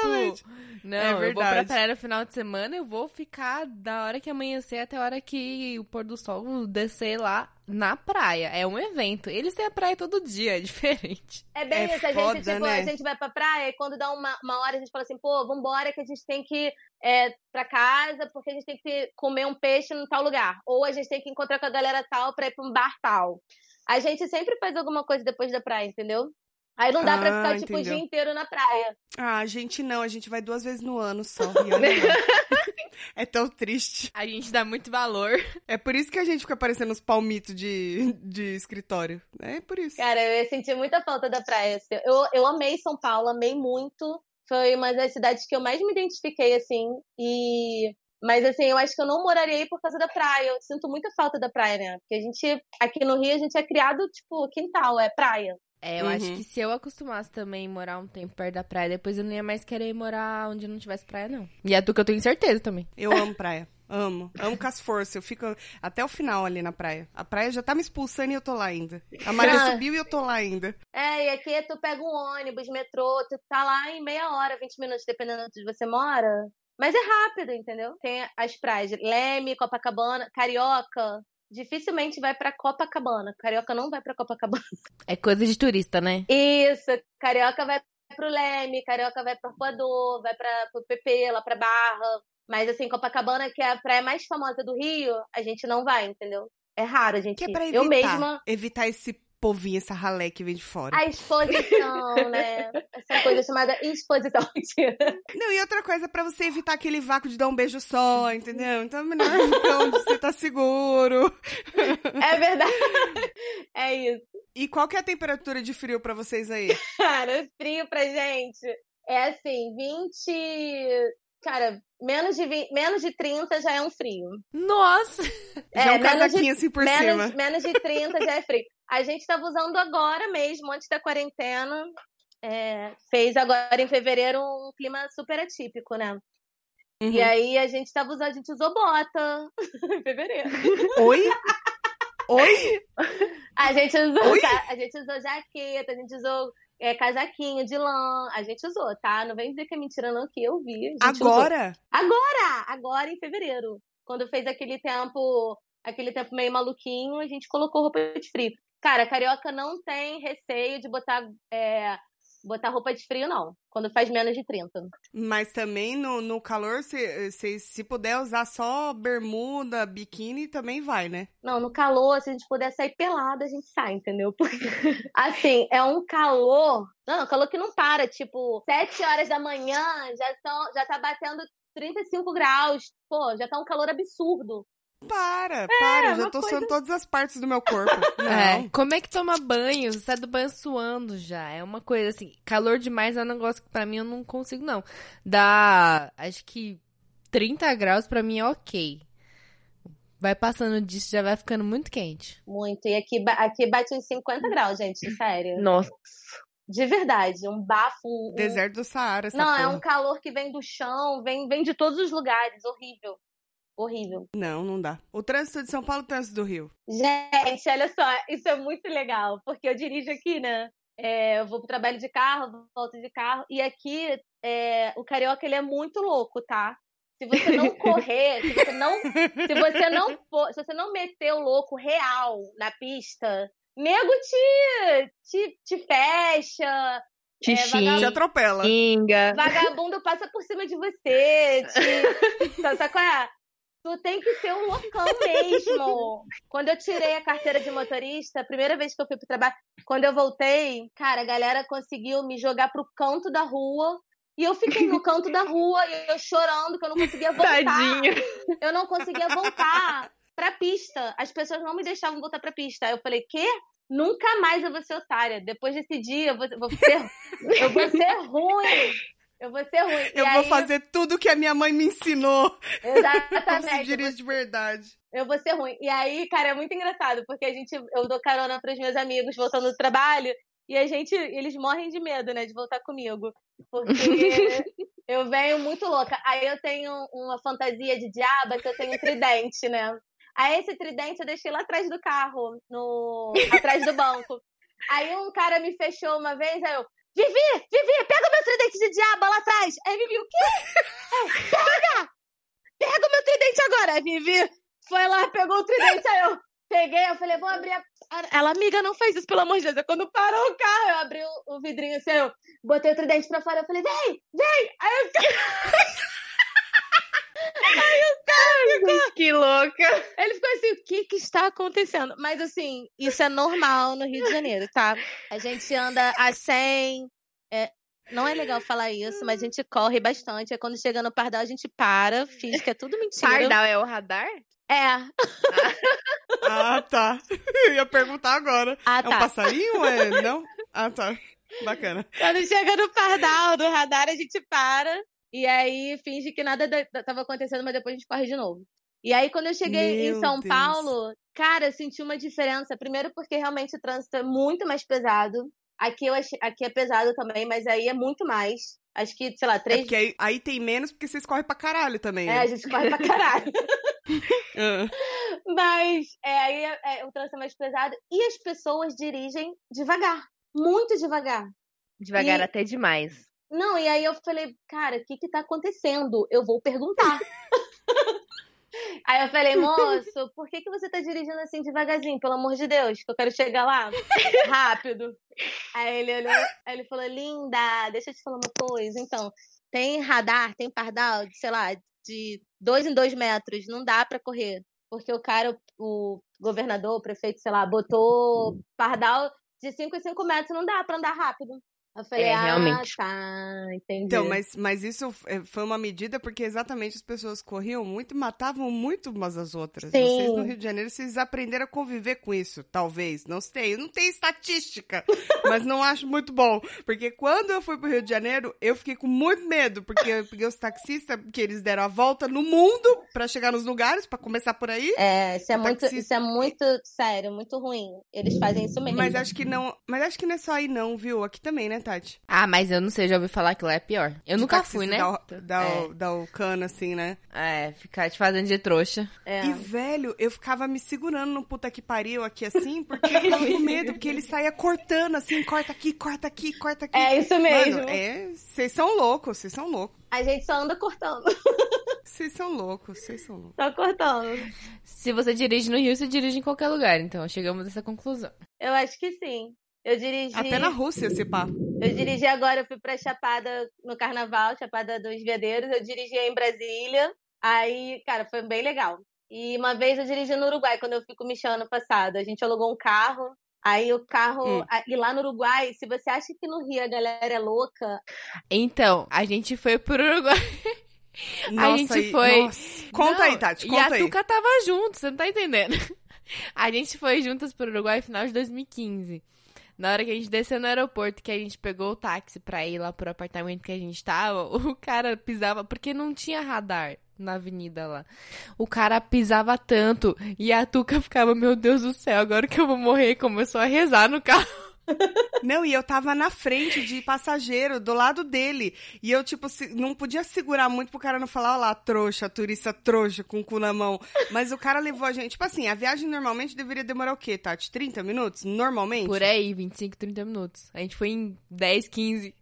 Não, é eu vou pra praia no final de semana, eu vou ficar da hora que amanhecer até a hora que o pôr do sol descer lá na praia. É um evento. Eles têm a praia todo dia, é diferente. É bem é isso. A gente, tipo, né? a gente vai pra praia e quando dá uma, uma hora a gente fala assim, pô, vambora que a gente tem que é, pra casa porque a gente tem que comer um peixe em tal lugar. Ou a gente tem que encontrar com a galera tal pra ir pra um bar tal. A gente sempre faz alguma coisa depois da praia, entendeu? Aí não dá ah, pra ficar, tipo, entendeu. o dia inteiro na praia. Ah, a gente não, a gente vai duas vezes no ano só. (laughs) é tão triste. A gente dá muito valor. É por isso que a gente fica parecendo uns palmitos de, de escritório. É por isso. Cara, eu senti muita falta da praia. Assim. Eu, eu amei São Paulo, amei muito. Foi uma das cidades que eu mais me identifiquei, assim. E mas assim, eu acho que eu não moraria aí por causa da praia. Eu sinto muita falta da praia, né? Porque a gente, aqui no Rio, a gente é criado, tipo, quintal, é praia. É, eu uhum. acho que se eu acostumasse também morar um tempo perto da praia, depois eu não ia mais querer morar onde não tivesse praia, não. E é tu que eu tenho certeza também. Eu amo praia. Amo. Amo com as forças. Eu fico até o final ali na praia. A praia já tá me expulsando e eu tô lá ainda. A maré (laughs) subiu e eu tô lá ainda. É, e aqui tu pega um ônibus, metrô, tu tá lá em meia hora, 20 minutos, dependendo de onde você mora. Mas é rápido, entendeu? Tem as praias Leme, Copacabana, Carioca. Dificilmente vai para Copacabana. Carioca não vai para Copacabana. (laughs) É coisa de turista, né? Isso. Carioca vai pro Leme, Carioca vai pro Arpoador, vai para pro PP, lá pra Barra. Mas assim, Copacabana, que é a praia mais famosa do Rio, a gente não vai, entendeu? É raro a gente. Que é pra evitar, eu mesma evitar esse povinho, essa ralé que vem de fora. A exposição, né? Essa coisa chamada exposição. Não, e outra coisa, para você evitar aquele vácuo de dar um beijo só, entendeu? Então é melhor onde você tá seguro. É verdade. É isso. E qual que é a temperatura de frio para vocês aí? Cara, frio pra gente é assim, 20. Cara, menos de, 20, menos de 30 já é um frio. Nossa! É, já é um casaquinho de, assim por menos, cima. Menos de 30 já é frio. A gente estava usando agora mesmo, antes da quarentena. É, fez agora em fevereiro um clima super atípico, né? Uhum. E aí a gente estava usando, a gente usou bota (laughs) em fevereiro. Oi? Oi? A gente usou, Oi? a gente usou jaqueta, a gente usou é, casaquinho de lã, a gente usou, tá? Não vem dizer que é mentira não, que eu vi. Agora? Usou. Agora! Agora em fevereiro. Quando fez aquele tempo, aquele tempo meio maluquinho, a gente colocou roupa de frio. Cara, carioca não tem receio de botar, é, botar roupa de frio, não. Quando faz menos de 30. Mas também no, no calor, se, se, se puder usar só bermuda, biquíni, também vai, né? Não, no calor, se a gente puder sair pelada, a gente sai, entendeu? (laughs) Porque, assim, é um calor. Não, calor que não para. Tipo, 7 horas da manhã já, são, já tá batendo 35 graus. Pô, já tá um calor absurdo. Para, para, eu já tô coisa- suando todas as partes do meu corpo. (laughs) Não. É, como é que toma banho? Você sai do banho suando já. É uma coisa assim, calor demais é um negócio que pra mim eu não consigo, não. Dá, acho que 30 graus pra mim é ok. Vai passando disso, já vai ficando muito quente. Muito. E aqui, aqui bate uns 50 graus, gente, sério. Nossa. De verdade. Um bafo. Um, um- Deserto do Saara, essa Não, é porra. um calor que vem do chão, vem, vem de todos os lugares. Horrível. Horrível. Não, não dá. O trânsito de São Paulo e o trânsito do Rio. Gente, olha só, isso é muito legal, porque eu dirijo aqui, né? É, eu vou pro trabalho de carro, volto de carro, e aqui é, o carioca ele é muito louco, tá? Se você não (laughs) correr, se você não, se você não for, se você não meter o louco real na pista, nego te, te, te fecha, Te É, Te xinga. atropela. xinga. vagabundo passa por cima de você, te, (laughs) sabe qual é? Tu tem que ser um loucão mesmo. Quando eu tirei a carteira de motorista, a primeira vez que eu fui pro trabalho, quando eu voltei, cara, a galera conseguiu me jogar pro canto da rua. E eu fiquei no canto da rua, e eu chorando, que eu não conseguia voltar. Tadinho. Eu não conseguia voltar pra pista. As pessoas não me deixavam voltar pra pista. Aí eu falei, quê? Nunca mais eu vou ser otária. Depois desse dia, eu vou, vou ser, eu vou ser ruim. Eu vou ser ruim. Eu E vou aí, fazer tudo que a minha mãe me ensinou. (laughs) (laughs) Como se Exatamente. Eu dirige de verdade. eu vou ser ruim. E aí, cara, é muito engraçado, porque a gente, eu dou carona pros meus amigos voltando do trabalho, e a gente, eles morrem de medo, né, de voltar comigo. Porque (laughs) eu venho muito louca. Aí eu tenho uma fantasia de diaba que eu tenho um tridente, né? Aí esse tridente eu deixei lá atrás do carro, no atrás do banco. Aí um cara me fechou uma vez, aí eu, Vivi, Vivi, pega o meu tridente de diaba lá atrás. Aí Vivi, o quê? (laughs) Pega! Pega o meu tridente agora. Aí Vivi foi lá, pegou o tridente, aí eu peguei, eu falei, vou abrir a... Ela, amiga, não faz isso, pelo amor de Deus. Aí Quando parou o carro, eu abri o, o vidrinho assim, eu botei o tridente pra fora, eu falei, vem, vem! Aí eu (laughs) (laughs) Que louca. Ele ficou assim, o que que está acontecendo? Mas assim, isso é normal no Rio de Janeiro, tá? A gente anda a 100, é, não é legal falar isso, mas a gente corre bastante. Aí quando chega no Pardal, a gente para, finge que é tudo mentira. Pardal é o radar? É. Ah, tá. Eu ia perguntar agora. Ah, É um tá. passarinho? É... Não? Ah, tá. Bacana. Quando chega no Pardal, do radar, a gente para. E aí finge que nada da- tava acontecendo, mas depois a gente corre de novo. E aí, quando eu cheguei Meu em São Deus. Paulo, cara, eu senti uma diferença. Primeiro porque realmente o trânsito é muito mais pesado. Aqui, eu achei, aqui é pesado também, mas aí é muito mais. Acho que, sei lá, É três. porque aí, aí tem menos porque vocês correm pra caralho também. É, né? a gente corre pra caralho. (laughs) Ah. Mas é, aí é, é, o trânsito é mais pesado. E as pessoas dirigem devagar. Muito devagar. Devagar E- até demais. Não, e aí eu falei, cara, o que que tá acontecendo? Eu vou perguntar. (laughs) aí eu falei, moço, por que que você tá dirigindo assim devagarzinho? Pelo amor de Deus, que eu quero chegar lá rápido. Aí ele olhou, aí ele falou, linda, deixa eu te falar uma coisa. Então, tem radar, tem pardal, sei lá, de dois em dois metros, não dá pra correr. Porque o cara, o governador, o prefeito, sei lá, botou pardal de 5 em 5 metros, não dá pra andar rápido. Eu falei, É, ah, realmente. tá, entendi. Então, mas, mas isso é, foi uma medida porque exatamente as pessoas corriam muito e matavam muito umas às outras. Sim. Vocês no Rio de Janeiro, vocês aprenderam a conviver com isso, talvez. Não sei, eu não tenho estatística, (laughs) mas não acho muito bom. Porque quando eu fui pro Rio de Janeiro, eu fiquei com muito medo, porque eu peguei os taxistas, que eles deram a volta no mundo pra chegar nos lugares, pra começar por aí. É, isso é, O muito, taxista- isso é muito sério, muito ruim. Eles fazem isso mesmo. Mas acho que não. Mas acho que não é só aí, não, viu? Aqui também, né, Tati? Ah, mas eu não sei, já ouvi falar que lá é pior. Eu De nunca fui, né? Dá, o- dá, É. o, dá o cano, assim, né? É, ficar te fazendo de trouxa. É. E, velho, eu ficava me segurando no puta que pariu aqui assim, porque eu ficava com medo, porque ele saía cortando assim, corta aqui, corta aqui, corta aqui. É isso mesmo. Mano, é. Vocês são loucos, vocês são loucos. A gente só anda cortando. Vocês são loucos, vocês são loucos. Só cortando. Se você dirige no Rio, você dirige em qualquer lugar. Então, chegamos a essa conclusão. Eu acho que sim. Eu dirigi. Até na Rússia, se pá. Eu dirigi agora, eu fui pra Chapada no carnaval, Chapada dos Veadeiros. Eu dirigi em Brasília. Aí, cara, foi bem legal. E uma vez eu dirigi no Uruguai, quando eu fui com o Michel ano passado. A gente alugou um carro. Aí o carro. Hum. a- E lá no Uruguai, se você acha que no Rio a galera é louca, Então, a gente foi pro Uruguai. (laughs) Nossa, gente e- foi- nossa. Conta Não, aí, Tati, E conta a aí. Tuca tava junto, você não tá entendendo. (laughs) A gente foi juntas pro Uruguai no final de 2015. Na hora que a gente desceu no aeroporto, que a gente pegou o táxi pra ir lá pro apartamento que a gente tava, (laughs) o cara pisava, porque não tinha radar na avenida lá. O cara pisava tanto e a Tuca ficava, meu Deus do céu, agora que eu vou morrer, começou a rezar no carro. Não, e eu tava na frente de passageiro, do lado dele. E eu, tipo, não podia segurar muito pro cara não falar, ó lá, trouxa, turista trouxa, com o cu na mão. Mas o cara levou a gente. Tipo assim, a viagem normalmente deveria demorar o quê, Tati? 30 minutos? Normalmente? Por aí, 25, 30 minutos. A gente foi em 10, 15.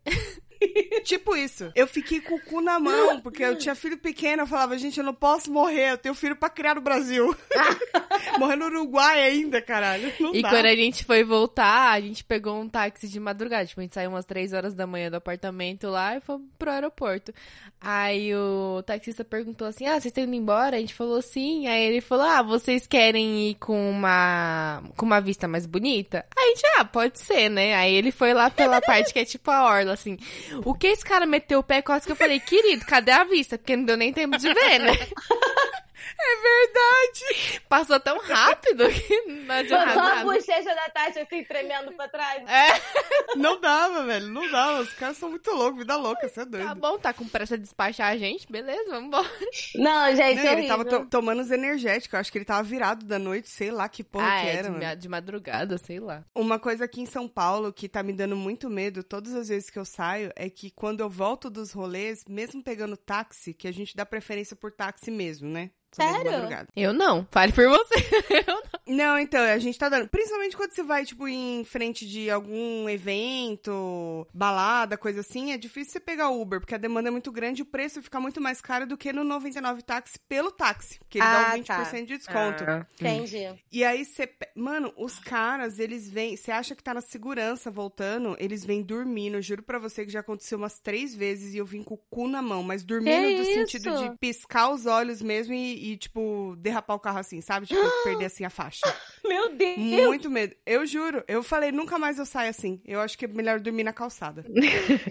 Tipo isso. Eu fiquei com o cu na mão, porque eu tinha filho pequeno. Eu falava, gente, eu não posso morrer. Eu tenho filho pra criar no Brasil. (laughs) Morrer no Uruguai ainda, caralho. Não E dá. quando a gente foi voltar, a gente pegou um táxi de madrugada. Tipo, a gente saiu umas 3 horas da manhã do apartamento lá e foi pro aeroporto. Aí o taxista perguntou assim: Ah, vocês estão indo embora? A gente falou sim. Aí ele falou: Ah, vocês querem ir com uma, com uma vista mais bonita? Aí a gente, ah, pode ser, né? Aí ele foi lá pela (laughs) parte que é tipo a orla, assim. O que esse cara meteu o pé, quase que eu falei, querido, cadê a vista? Porque não deu nem tempo de ver, né? (laughs) É verdade. Passou tão rápido que não adianta Só a nada. bochecha da Tati assim, tremendo pra trás. É. Não dava, velho. Não dava. Os caras são muito loucos. Vida louca, você é doido. Tá bom, tá com pressa de despachar a gente? Beleza, vamos embora. Não, gente, Não, é ele tava to- tomando os energéticos. Eu acho que ele tava virado da noite, sei lá que porra ah, que é, era, de, mano. ma- de madrugada, sei lá. Uma coisa aqui em São Paulo que tá me dando muito medo todas as vezes que eu saio é que quando eu volto dos rolês, mesmo pegando táxi, que a gente dá preferência por táxi mesmo, né? Sério? Eu não, fale por você. (laughs) Eu não. Não, então, a gente tá dando. Principalmente quando você vai, tipo, em frente de algum evento, balada, coisa assim, é difícil você pegar Uber, porque a demanda é muito grande e o preço fica muito mais caro do que no 99 táxi pelo táxi, que ele dá Ah, um 20% tá. de desconto. Entendi. E aí você. Mano, os caras, eles vêm. Você acha que tá na segurança voltando, eles vêm dormindo. Eu juro pra você que já aconteceu umas três vezes e eu vim com o cu na mão, mas dormindo Que do isso? sentido de piscar os olhos mesmo e, e, tipo, derrapar o carro assim, sabe? Tipo, (gasps) perder assim a faixa. (gasps) Meu Deus. Muito medo. Eu juro. Eu falei, nunca mais eu saio assim. Eu acho que é melhor dormir na calçada. (laughs)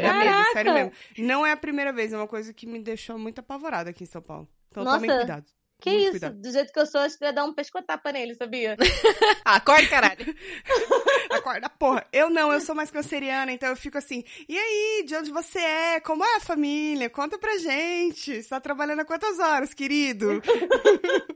É medo, Caraca. sério mesmo. Não é a primeira vez, é uma coisa que me deixou muito apavorada aqui em São Paulo. Então Nossa, tomem cuidado. Que Muito isso? cuidado. Do jeito que eu sou, acho que eu ia dar um pescotapa nele, sabia? (laughs) Acorda, caralho. (laughs) Acorda, porra. Eu não, eu sou mais canceriana, então eu fico assim, e aí, de onde você é? Como é a família? Conta pra gente. Você tá trabalhando há quantas horas, querido? (laughs)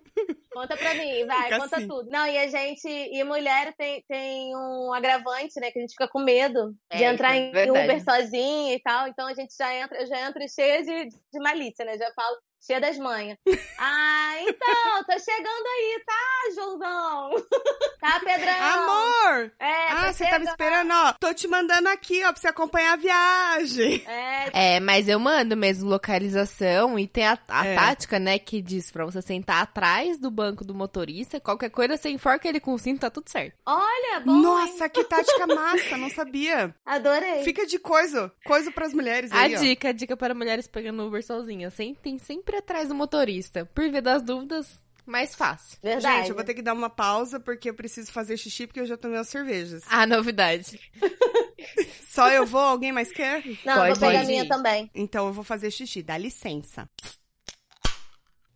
Conta pra mim, vai, Fica conta assim. tudo. Não, e a gente, e mulher tem, tem um agravante, né? Que a gente fica com medo de É, entrar isso é em. Uber sozinha e tal. Então a gente já entra, eu já entro cheia de, de malícia, né? Já falo cheia das manhas. ah, então, tô chegando aí, tá, Joãozão? (laughs) tá, Pedrão? Amor! É, ah, tô você tá me chegando. esperando, ó. Tô te mandando aqui, ó, pra você acompanhar a viagem. (laughs) É, É, mas eu mando mesmo localização e tem a, a É. tática, né, que diz pra você sentar atrás do banco do motorista. Qualquer coisa, você enforca ele com o cinto, tá tudo certo. olha, bom, hein? Nossa, que tática massa, não sabia. Adorei. Fica de coisa, coisa pras mulheres A aí, ó. dica, a dica para mulheres pegando Uber sozinhas. Sentem sempre atrás do motorista. Por via das dúvidas, mais fácil. Verdade. Gente, eu vou ter que dar uma pausa porque eu preciso fazer xixi porque eu já tomei as cervejas. A novidade. (laughs) Só eu vou? Alguém mais quer? Não, Pode vou pegar a ir. minha também. Então eu vou fazer xixi, dá licença.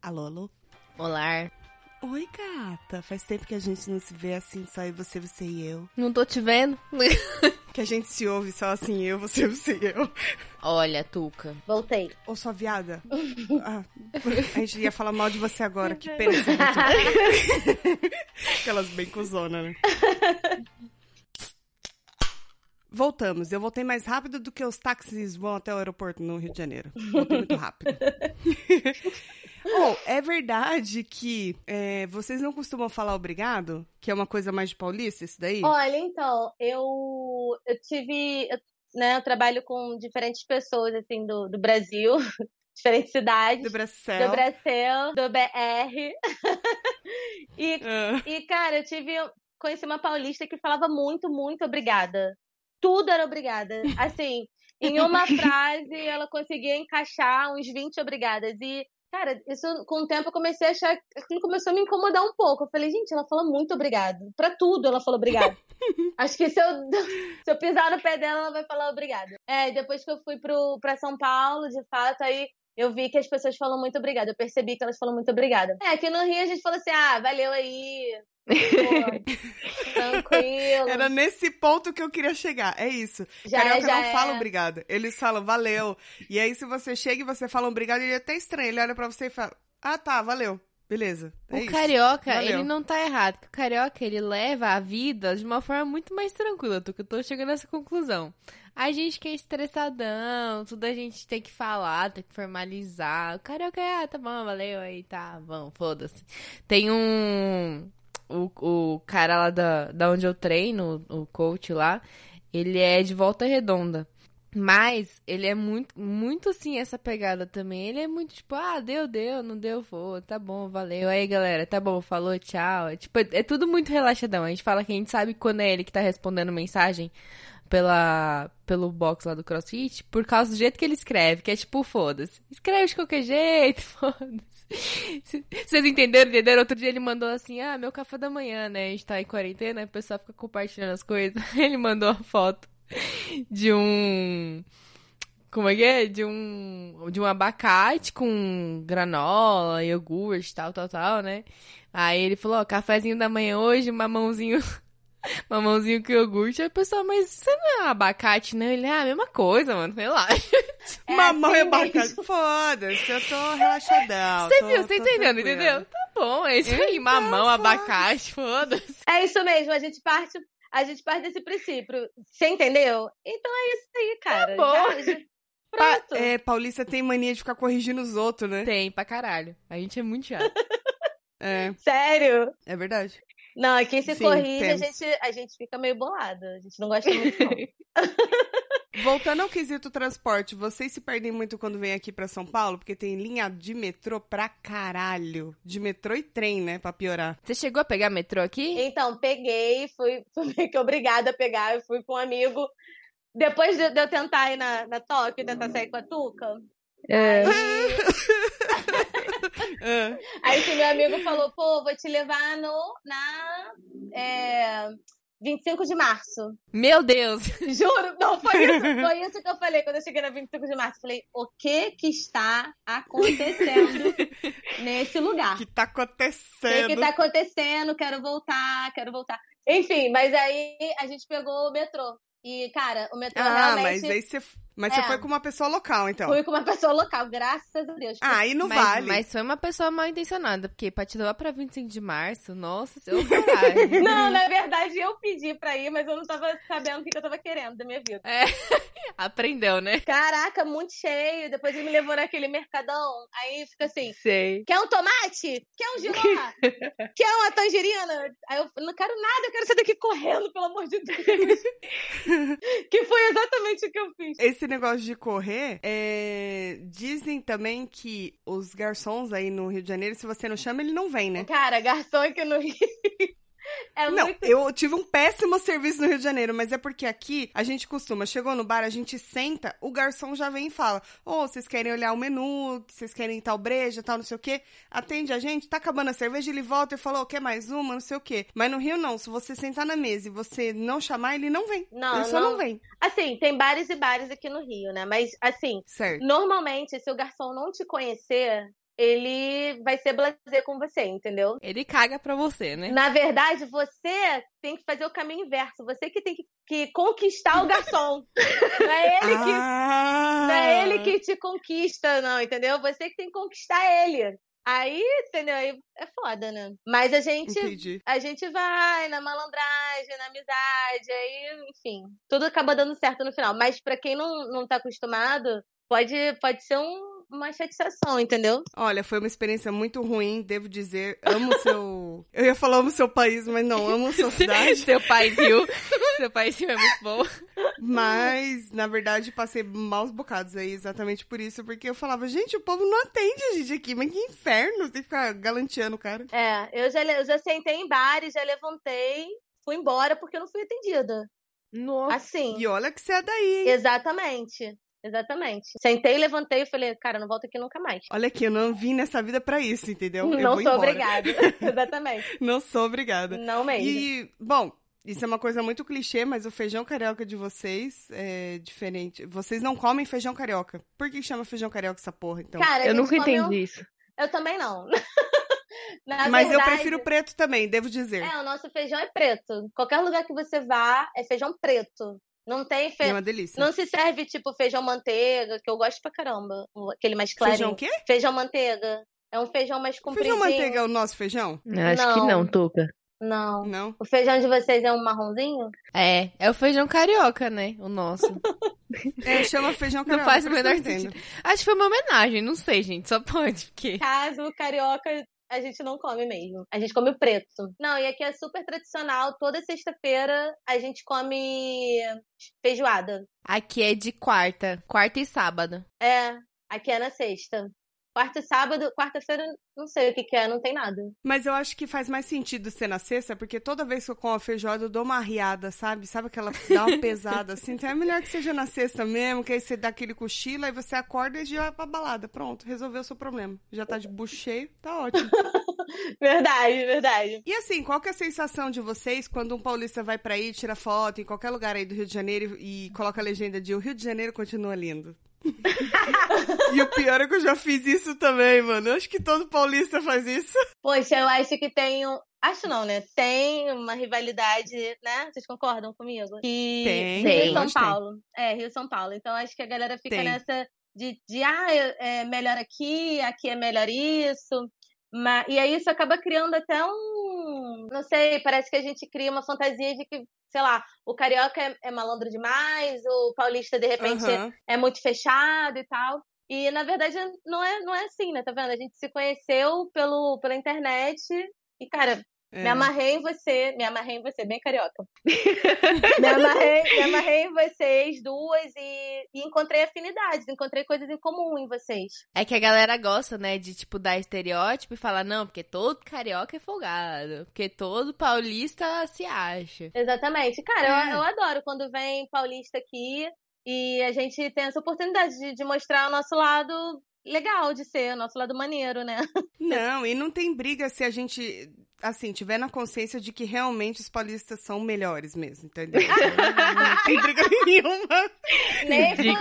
Alô, alô? Olá. Oi, gata. Faz tempo que a gente não se vê assim, só eu, você, você e eu. Não tô te vendo? (laughs) Que a gente se ouve só assim, eu, você, você e eu. Olha, Tuca. Voltei. Ô, sua viada. (laughs) Ah, a gente ia falar mal de você agora, que pena. (laughs) Aquelas bem cuzona, né? Voltamos. Eu voltei mais rápido do que os táxis vão até o aeroporto no Rio de Janeiro. Voltei muito rápido. Oh, é verdade que é, vocês não costumam falar obrigado? Que é uma coisa mais de paulista, isso daí? Olha, então, eu, eu tive, eu, né, eu trabalho com diferentes pessoas, assim, do, do Brasil, (laughs) diferentes cidades, Do do Bracel. Brasil, do BR. (laughs) e, Ah, e, cara, eu tive, conheci uma paulista que falava muito, muito obrigada. Tudo era obrigada. Assim, em uma (laughs) frase, ela conseguia encaixar uns 20 obrigadas. E, cara, isso com o tempo eu comecei a achar. Aquilo começou a me incomodar um pouco. Eu falei, gente, ela fala muito obrigado. Pra tudo ela falou obrigado. (laughs) Acho que se eu, (laughs) se eu pisar no pé dela, ela vai falar obrigada. É, e depois que eu fui pro, pra São Paulo, de fato, aí eu vi que as pessoas falam muito obrigada. Eu percebi que elas falam muito obrigada. É, aqui no Rio a gente fala assim, ah, valeu aí. Tranquilo. Era nesse ponto que eu queria chegar. É isso. Já Carioca é, já não é. fala obrigado. Eles falam valeu. E aí, se você chega e você fala obrigado, ele é até estranho. Ele olha pra você e fala: Ah, tá, valeu. Beleza. É o isso. carioca, Valeu. ele não tá errado. porque O carioca, ele leva a vida de uma forma muito mais tranquila. Tu que eu tô chegando nessa conclusão. A gente que é estressadão, tudo a gente tem que falar, tem que formalizar. O carioca é, ah, tá bom, valeu aí, tá bom, foda-se. Tem um. O, o cara lá da, da onde eu treino, o coach lá, ele é de volta redonda. Mas ele é muito, muito assim, essa pegada também. Ele é muito tipo, ah, deu, deu, não deu, vou, tá bom, valeu. Aí, galera, tá bom, falou, tchau. É, tipo, é tudo muito relaxadão. A gente fala que a gente sabe quando é ele que tá respondendo mensagem pela, pelo box lá do CrossFit, por causa do jeito que ele escreve, que é tipo, foda-se. Escreve de qualquer jeito, (laughs) foda-se. Vocês entenderam, entenderam? Outro dia ele mandou assim, ah, meu café da manhã, né? A gente tá em quarentena, o pessoal fica compartilhando as coisas. (laughs) Ele mandou a foto de um. Como é que é? De um. De um abacate com granola, iogurte, tal, tal, tal, né? Aí ele falou, ó, cafezinho da manhã hoje, mamãozinho. Mamãozinho com iogurte. Aí o pessoal, mas isso não é um abacate, não? Ele, ah, a mesma coisa, mano. Relaxa. É Mamão assim é bacana. mesmo. Foda-se, eu tô relaxadão. Você tô- viu? Você tô entendeu, não tranquila. entendeu? Tá bom, é isso aí. Então, Mamão, foda-se. abacate, foda-se. É isso mesmo, a gente parte, a gente parte desse princípio. Você entendeu? Então é isso aí, cara. bom. Já- já- Pa- Pronto. é, Paulista tem mania de ficar corrigindo os outros, né? Tem, pra caralho. A gente é muito chato. É, Sério? é verdade. Não, aqui se Sim, corrige, a gente, a gente fica meio bolado. A gente não gosta muito, não. (laughs) Voltando ao quesito transporte, vocês se perdem muito quando vêm aqui pra São Paulo? Porque tem linha de metrô pra caralho. De metrô e trem, né? Pra piorar. Você chegou a pegar metrô aqui? Então, peguei, fui, (laughs) fui meio que obrigada a pegar. Eu fui com um amigo. Depois de, de eu tentar ir na, na Tóquio, tentar sair com a Tuca, É. (laughs) Ah, (laughs) aí esse meu amigo falou, pô, vou te levar no, na é, 25 de março. Meu Deus! Juro, não, foi isso, (laughs) foi isso que eu falei quando eu cheguei na 25 de março. Falei, o que que está acontecendo (laughs) nesse lugar? O que tá O que, acontecendo? que tá acontecendo? Quero voltar, quero voltar. Enfim, mas aí a gente pegou o metrô. E, cara, o metrô Ah, realmente... mas aí você. Mas É. você foi com uma pessoa local, então. Fui com uma (laughs) pessoa local, graças a Deus. Ah, aí não mas, vale. mas foi uma pessoa mal intencionada, porque pra te levar pra 25 de março, nossa, seu (laughs) caralho. Não, na verdade eu pedi pra ir, mas eu não tava sabendo o que que eu tava querendo da minha vida. (laughs) Aprendeu, né? Caraca, muito cheio. Depois ele me levou naquele mercadão. Aí fica assim: Sei. quer um tomate? Quer um giló? quer uma tangerina? Aí eu não quero nada, eu quero sair daqui correndo, pelo amor de Deus. que foi exatamente o que eu fiz. Esse negócio de correr, é, dizem também que os garçons aí no Rio de Janeiro, se você não chama, ele não vem, né? Cara, garçom aqui no Rio. É Não, muito. eu tive um péssimo serviço no Rio de Janeiro, mas é porque aqui a gente costuma, chegou no bar, a gente senta, o garçom já vem e fala: Ô, vocês querem olhar o menu, vocês querem tal breja, tal, não sei o quê. Atende a gente, tá acabando a cerveja, ele volta e falou: quer mais uma, não sei o quê. Mas no Rio não, se você sentar na mesa e você não chamar, ele não vem. Não, ele só não. não vem. Assim, tem bares e bares aqui no Rio, né? Mas, assim, Certo. normalmente, se o garçom não te conhecer, ele vai ser blazer com você, entendeu? Ele caga pra você, né? Na verdade, você tem que fazer o caminho inverso. Você que tem que, que conquistar o garçom. (laughs) não é ele que Ah! Não é ele que te conquista, não, entendeu? Você que tem que conquistar ele. Aí, entendeu? Aí é foda, né? Mas a gente, Entendi. a gente vai na malandragem, na amizade, aí, enfim, tudo acaba dando certo no final. Mas pra quem não, não tá acostumado, pode, pode ser um- uma chateação, entendeu? Olha, foi uma experiência muito ruim, devo dizer. Amo o seu. (laughs) Eu ia falar amo o seu país, mas não, amo a sua (laughs) cidade. (laughs) Seu pai viu. Seu viu é muito bom. Mas, na verdade, passei maus bocados aí, exatamente por isso, porque eu falava, gente, o povo não atende a gente aqui, mas que inferno, tem que ficar galanteando o cara. É, eu já, eu já sentei em bares, já levantei, fui embora porque eu não fui atendida. Nossa. Assim. E olha que você é daí? Exatamente. Exatamente. Sentei, levantei e falei, cara, não volto aqui nunca mais. Olha aqui, eu não vim nessa vida pra isso, entendeu? Eu não vou sou embora. obrigada. (laughs) (laughs) Exatamente. Não sou obrigada. Não mesmo. E, bom, Isso é uma coisa muito clichê, mas o feijão carioca de vocês é diferente. Vocês não comem feijão carioca. Por que chama feijão carioca essa porra, então? Cara, Eu nunca entendi um- isso. Eu também não. (laughs) Na mas eu verdade, prefiro preto também, devo dizer. É, o nosso feijão é preto. Qualquer lugar que você vá, é feijão preto. Não tem É fe... uma delícia. Não se serve tipo feijão manteiga, que eu gosto pra caramba. o- Aquele mais clarinho. Feijão o quê? Feijão manteiga. É um feijão mais compridinho. Feijão manteiga é o nosso feijão? Eu Acho que Não. não, Tuca. Não. Não. O feijão de vocês é um marronzinho? É, é o feijão carioca, né? O nosso. (laughs) É, chama feijão Não carioca. faz o menor sentido. Acho que foi uma homenagem, não sei, gente. Só pode, porque. Caso carioca a gente não come mesmo. A gente come o preto. Não, e aqui é super tradicional. Toda sexta-feira a gente come feijoada. Aqui é de quarta. Quarta e sábado. É, aqui é na sexta. Quarta e sábado, quarta-feira, não sei o que, que é, não tem nada. Mas eu acho que faz mais sentido ser na sexta, porque toda vez que eu como a feijoada, eu dou uma riada, sabe? Sabe aquela dá uma pesada assim? Então é melhor que seja na sexta mesmo, que aí você dá aquele cochilo, aí você acorda e já vai pra balada. Pronto, resolveu o seu problema. Já tá de (laughs) bucho cheio, tá ótimo. Verdade, verdade. E assim, qual que é a sensação de vocês quando um paulista vai pra aí, tira foto em qualquer lugar aí do Rio de Janeiro e coloca a legenda de o Rio de Janeiro continua lindo? (laughs) e o pior é que eu já fiz isso também, mano. Eu acho que todo paulista faz isso. Poxa, eu acho que tem um. Acho não, né? Tem uma rivalidade, né? Vocês concordam comigo? Que Tem, Rio tem, São que tem. Paulo. É, Rio São Paulo. Então acho que a galera fica Tem. nessa de, de ah, é melhor aqui, aqui é melhor isso. Mas, e aí isso acaba criando até um. Não sei, parece que a gente cria uma fantasia de que, sei lá, o carioca é, é malandro demais, o paulista, de repente, Aham. é muito fechado e tal. E na verdade não é, não é assim, né? Tá vendo? A gente se conheceu pelo, pela internet e, cara, É. me amarrei em você, me amarrei em você, bem carioca. (laughs) me, amarrei, me amarrei em vocês duas e, e encontrei afinidades, encontrei coisas em comum em vocês. É que a galera gosta, né, de, tipo, dar estereótipo e falar, não, porque todo carioca é folgado. Porque todo paulista se acha. Exatamente. Cara, É. eu, eu adoro quando vem paulista aqui e a gente tem essa oportunidade de, de mostrar o nosso lado legal de ser, o nosso lado maneiro, né? (laughs) Não, e não tem briga se a gente, assim, tiver na consciência de que realmente os paulistas são melhores mesmo, entendeu? (laughs) não tem briga (laughs) nenhuma. Nem fudendo.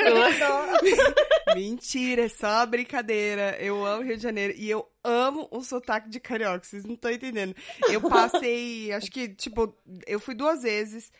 Mentira, é só brincadeira. Eu amo Rio de Janeiro e eu amo o sotaque de carioca, vocês não estão entendendo. Eu passei, acho que, tipo, eu fui duas vezes.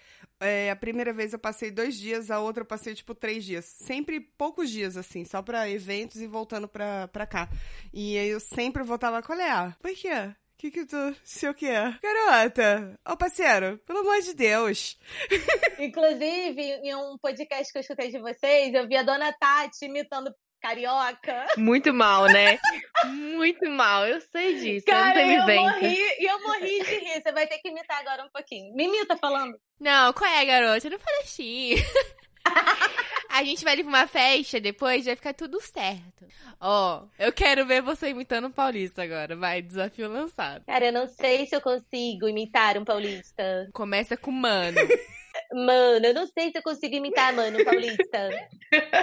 É, a primeira vez eu passei dois dias, a outra eu passei, tipo, três dias. Sempre poucos dias, assim, só pra eventos e voltando pra, pra cá. E aí eu sempre voltava, qual é a? Por quê? Que que tu... sei o que é? Garota! Ô, parceiro, pelo amor de Deus. (laughs) Inclusive, em um podcast que eu escutei de vocês, eu vi a dona Tati imitando carioca. Muito mal, né? Muito mal, eu sei disso. Cara, eu não eu morri, e eu morri de rir. Você vai ter que imitar agora um pouquinho. Me imita falando. Não, qual é, garota? Não fala assim. (laughs) A gente vai ali pra uma festa depois, vai ficar tudo certo. Ó, eu quero ver você imitando um paulista agora. Vai, desafio lançado. Cara, eu não sei se eu consigo imitar um paulista. Começa com mano. (laughs) Mano, eu não sei se eu consigo imitar, mano, paulista.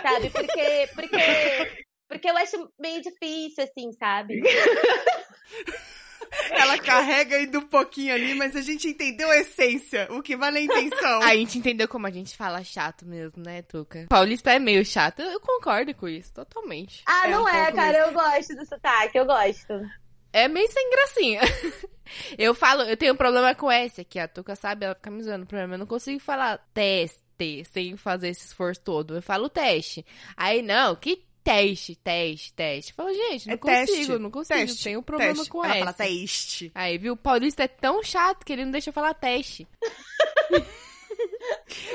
sabe? Porque, porque, porque eu acho meio difícil, assim, sabe? Ela carrega ainda um pouquinho ali, mas a gente entendeu a essência, o que vale a intenção. A gente entendeu como a gente fala chato mesmo, né, Tuca? Paulista é meio chato. Eu, concordo com isso, totalmente. Ah, É, não um é, cara. Eu gosto do sotaque, eu gosto. É meio sem gracinha. (laughs) Eu falo, eu tenho um problema com S aqui, a Tuca sabe, ela fica me zoando. Problema, eu não consigo falar teste sem fazer esse esforço todo. Eu falo teste. Aí, não, que teste, teste, teste. Eu falo, gente, não É consigo, teste, não consigo. teste, tenho um problema teste. com Ela S. fala teste. Aí, viu? O paulista é tão chato que ele não deixa eu falar teste. (laughs)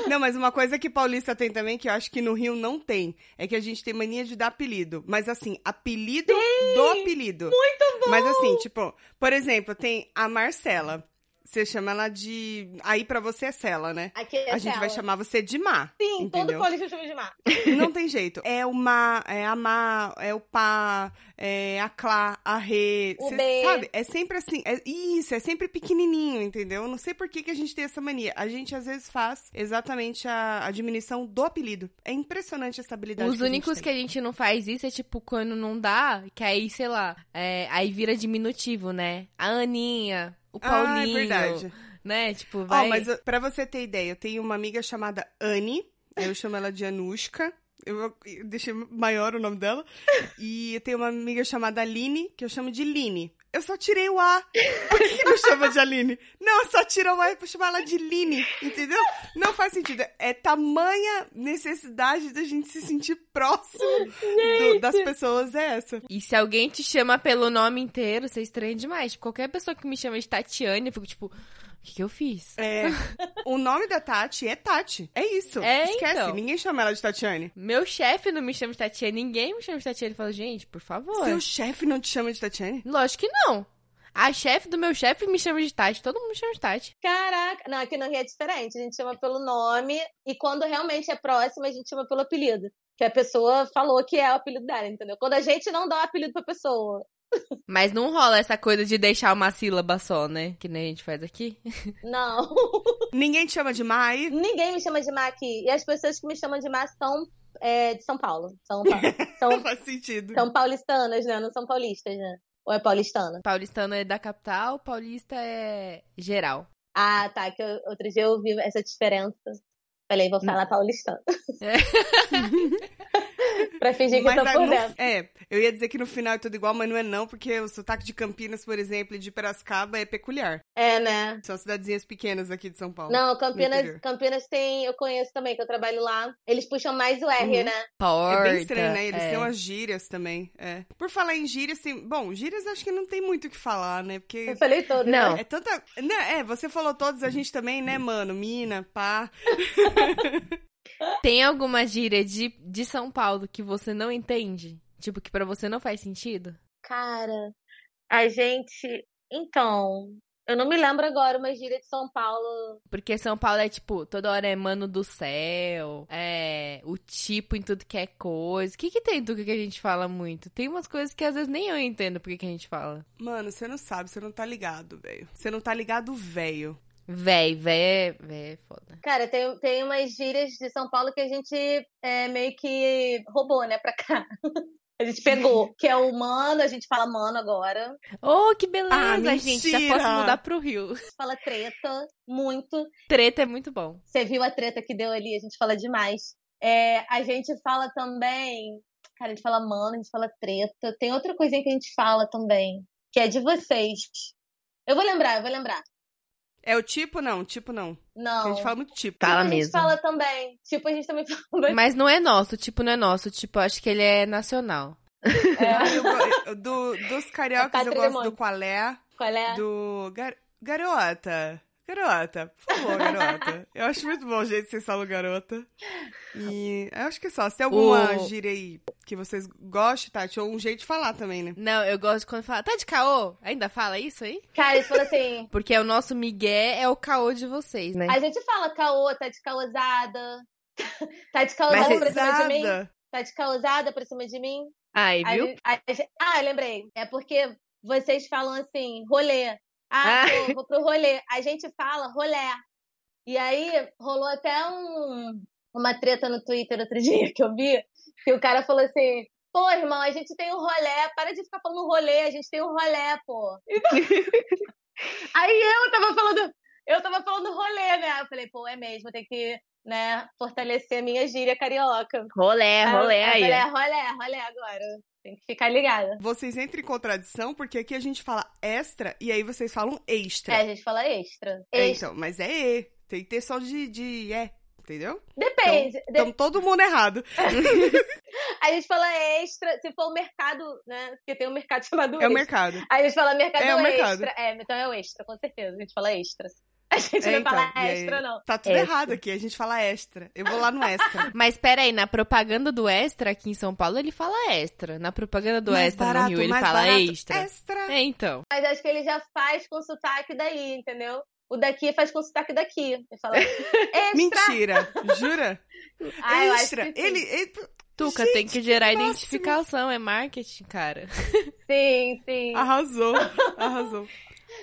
Não, mas uma coisa que paulista tem também, que eu acho que no Rio não tem, é que a gente tem mania de dar apelido. Mas assim, apelido do apelido. Muito bom! Mas assim, tipo, por exemplo, tem a Marcela. Você chama ela de. Aí pra você é Cela, né? Aqui é A gente vai chamar você de Má. Sim, todo entendeu? paulista chama de mar. Não tem jeito. É o Má, é a Má, é o Pá, é a Clá, a Rê. O cê B. sabe? É sempre assim. é- isso, é sempre pequenininho, entendeu? Eu Não sei por que, que a gente tem essa mania. A gente às vezes faz exatamente a, a diminuição do apelido. É impressionante essa habilidade. Os que a gente únicos tem. que a gente não faz isso é tipo quando não dá, que aí, sei lá, é, aí vira diminutivo, né? A Aninha, o Ah, é Paulinho. verdade. né? Tipo, vai... mas uh, pra você ter ideia, eu tenho uma amiga chamada Anne, aí eu chamo ela de Anushka. Eu eu deixei maior o nome dela. E eu tenho uma amiga chamada Aline, que eu chamo de Line. Eu só tirei o A. Por que, que não chama de Aline? Não, só tira o A pra chamar ela de Line, entendeu? Não faz sentido. É tamanha necessidade da gente se sentir próximo do- das pessoas, é essa. E se alguém te chama pelo nome inteiro, você é estranho demais. Tipo, qualquer pessoa que me chama de Tatiane, eu fico tipo, o que, que eu fiz? É, o nome da Tati é Tati. É isso. É, Esquece, então. ninguém chama ela de Tatiane. Meu chefe não me chama de Tatiane, ninguém me chama de Tatiane. Ele fala, gente, por favor. Seu chefe não te chama de Tatiane? Lógico que não. A chefe do meu chefe me chama de Tati, todo mundo me chama de Tati. Caraca, não, aqui no Rio é diferente. A gente chama pelo nome e quando realmente é próximo, a gente chama pelo apelido. Que a pessoa falou que é o apelido dela, entendeu? Quando a gente não dá o apelido pra pessoa. Mas não rola essa coisa de deixar uma sílaba só, né? Que nem a gente faz aqui. Não. (laughs) Ninguém te chama de Mai? Ninguém me chama de Má aqui. E as pessoas que me chamam de Má são é, de São Paulo. São, Não (laughs) são, faz sentido. são paulistanas, né? Não são paulistas, né? Ou é paulistana? Paulistano é da capital, paulista é geral. Ah, tá. Que eu- outro dia eu vi essa diferença. Falei, vou falar paulistano. É. (laughs) pra fingir que Mas eu tô aí por no- dentro. é, eu ia dizer que no final é tudo igual, mas não é não, porque o sotaque de Campinas, por exemplo, e de Piracicaba é peculiar. É, né? São cidadezinhas pequenas aqui de São Paulo. Não, Campinas. Campinas tem, eu conheço também, que eu trabalho lá. Eles puxam mais o R, Uhum. né? Porta. É bem estranho, né? Eles é. têm umas gírias também. É. Por falar em gírias, tem... Bom, gírias acho que não tem muito o que falar, né? Porque Eu falei todo. Não. Né? é tanta... Né, é, você falou todos, a gente também, né, mano? Mina, pá. (laughs) Tem alguma gíria de, de São Paulo que você não entende? Tipo, que pra você não faz sentido? Cara, a gente. Então, eu não me lembro agora uma gíria de São Paulo. Porque São Paulo é tipo, toda hora é mano do céu, é o tipo em tudo que é coisa. O que, que tem tudo que a gente fala muito? Tem umas coisas que às vezes nem eu entendo porque que a gente fala. Mano, você não sabe, você não tá ligado, velho. Você não tá ligado, velho. Véi, véi é, véi é foda. Cara, tem, tem umas gírias de São Paulo que a gente é, meio que roubou, né, pra cá. (laughs) A gente pegou, (laughs) que é o mano, a gente fala mano agora. Oh, que beleza, Ah, gente. Já posso mudar pro Rio. A gente fala treta, muito. Treta é muito bom. Você viu a treta que deu ali, a gente fala demais. É, a gente fala também. Cara, a gente fala mano, a gente fala treta. Tem outra coisinha que a gente fala também, que é de vocês. Eu vou lembrar, eu vou lembrar. É o tipo, não, tipo não. Não. A gente fala muito tipo. Fala tipo, a gente mesmo. fala também. Tipo, a gente também (laughs) fala. Mas não é nosso, tipo, não é nosso. Tipo, acho que ele é nacional. Eu go- eu- do, dos cariocas, É eu gosto do qualé, Qual é? do... Gar... Garota. Garota, por favor, garota. Eu acho muito bom o jeito que vocês falam garota. E eu acho que é só. Se tem alguma O- gíria aí que vocês gostem, Tati, ou um jeito de falar também, né? Não, eu gosto quando fala. Tá de caô? Ainda fala isso aí? Cara, eles falam assim. (laughs) Porque o nosso migué é o caô de vocês, né? A gente fala caô, tá de caosada. (laughs) tá de caosada Mas pra cima de mim? Tá de caosada pra cima de mim? Aí, A viu? gente- a gente- ah, lembrei. É porque vocês falam assim, rolê. Ah, Ah. pô, vou pro rolê. A gente fala rolé. E aí rolou até um, uma treta no Twitter outro (laughs) dia que eu vi, que o cara falou assim. Pô, irmão, a gente tem um rolé, para de ficar falando rolê, a gente tem um rolé, pô. (laughs) Aí eu tava falando, eu tava falando rolê, né? Eu falei, pô, é mesmo, tem que, né, fortalecer a minha gíria carioca. Rolé, rolé aí. falei, ó. é rolé, rolé agora. Tem que ficar ligada. Vocês entram em contradição porque aqui a gente fala extra e aí vocês falam extra. É, a gente fala extra. É, Extra. então, mas é E. Tem que ter só de, de é, entendeu? Depende. De- Então todo mundo errado. (laughs) A gente fala extra, se for o mercado, né? Porque tem um mercado (laughs) chamado É o extra. mercado. Aí a gente fala mercado É o mercado. extra. É, então é o extra, com certeza. A gente fala extra. A gente É, não então, fala e aí- extra, não. Tá tudo Extra. errado aqui, a gente fala extra. Eu vou lá no extra. (laughs) Mas pera aí, na propaganda do Extra aqui em São Paulo, ele fala Extra. Na propaganda do Mais Extra barato, no Rio, ele fala barato, Extra. Extra. É, então. Mas acho que ele já faz com sotaque daí, entendeu? O daqui faz com sotaque daqui. Ele fala (laughs) extra. Mentira. Jura? (laughs) Ah, eu acho extra. que sim. Ele, ele- Tuca, tem que gerar máximo. identificação, é marketing, cara. Sim, sim. Arrasou. Arrasou.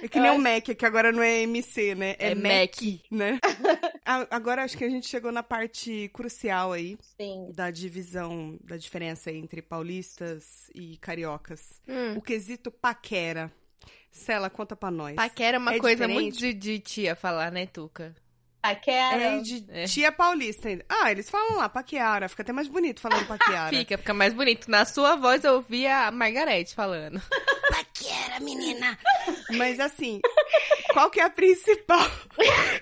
É que nem o acho- Mac, que agora não é MC, né? É, É Mac, Mac. né? (laughs) Agora acho que a gente chegou na parte crucial aí Sim. da divisão, da diferença entre paulistas e cariocas. Hum. O quesito paquera. Cela, conta pra nós. Paquera é uma É coisa diferente? muito de, de tia falar, né, Tuca? Paquera. É de É. tia paulista ainda. Ah, eles falam lá, paqueara. Fica até mais bonito falando (laughs) paqueara. Fica, fica mais bonito. Na sua voz eu ouvi a Margarete falando. (laughs) Menina! Mas assim, qual que é a principal?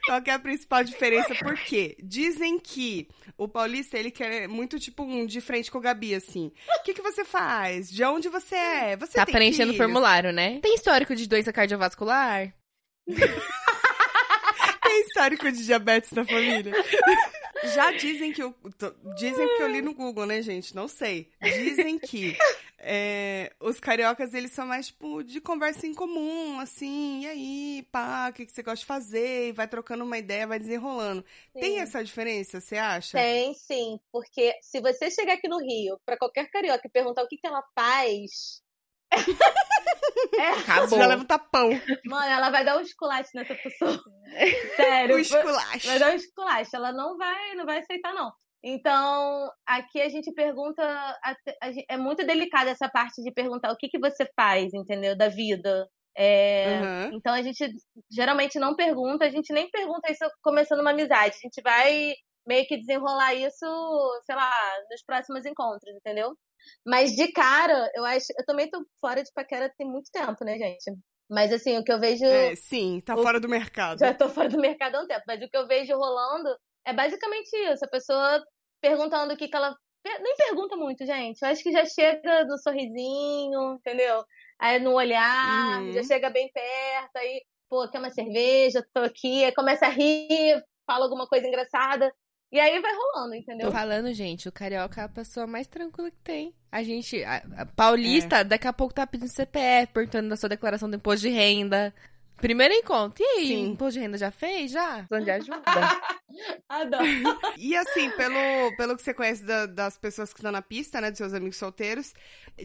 Qual que é a principal diferença? Por quê? Dizem que o paulista, ele quer muito tipo um de frente com o Gabi, assim. O que, que você faz? De onde você é? Você Tá tem preenchendo o formulário, né? Tem histórico de doença cardiovascular? (laughs) Tem histórico de diabetes na família? Já dizem que eu. tô- Dizem porque eu li no Google, né, gente? Não sei. Dizem que é, os cariocas, eles são mais, tipo, de conversa em comum, assim. E aí, pá, o que, que você gosta de fazer? E vai trocando uma ideia, vai desenrolando. Tem Sim. essa diferença, você acha? Tem sim, porque se você chegar aqui no Rio pra qualquer carioca e perguntar o que, que ela faz, (laughs) é, Acabou. Já leva um tapão. mano, ela vai dar um esculacho nessa pessoa. (laughs) Sério. O esculacho. Vai dar um esculacho. Ela não vai, não vai aceitar, não. Então, aqui a gente pergunta. É muito delicada essa parte de perguntar o que, que você faz, entendeu? Da vida. É, Aham. Então a gente geralmente não pergunta, a gente nem pergunta isso começando uma amizade. A gente vai meio que desenrolar isso, sei lá, nos próximos encontros, entendeu? Mas de cara, eu acho. Eu também tô fora de paquera tem muito tempo, né, gente? Mas assim, o que eu vejo. É, sim, tá o- fora do mercado. Já tô fora do mercado há um tempo, mas o que eu vejo rolando é basicamente isso. A pessoa perguntando o que, que ela. Nem pergunta muito, gente. Eu acho que já chega no sorrisinho, entendeu? Aí no olhar, Uhum. já chega bem perto, aí, pô, quer uma cerveja, tô aqui, aí começa a rir, fala alguma coisa engraçada. E aí vai rolando, entendeu? Tô falando, gente, o carioca é a pessoa mais tranquila que tem. A gente, a, a paulista, daqui a pouco tá pedindo CPF, perguntando da sua declaração do imposto de renda. Primeiro encontro. E aí, Sim. imposto de renda já fez? Já? Precisando de ajuda. (laughs) Adoro. E assim, pelo, pelo que você conhece da- das pessoas que estão na pista, né, dos seus amigos solteiros,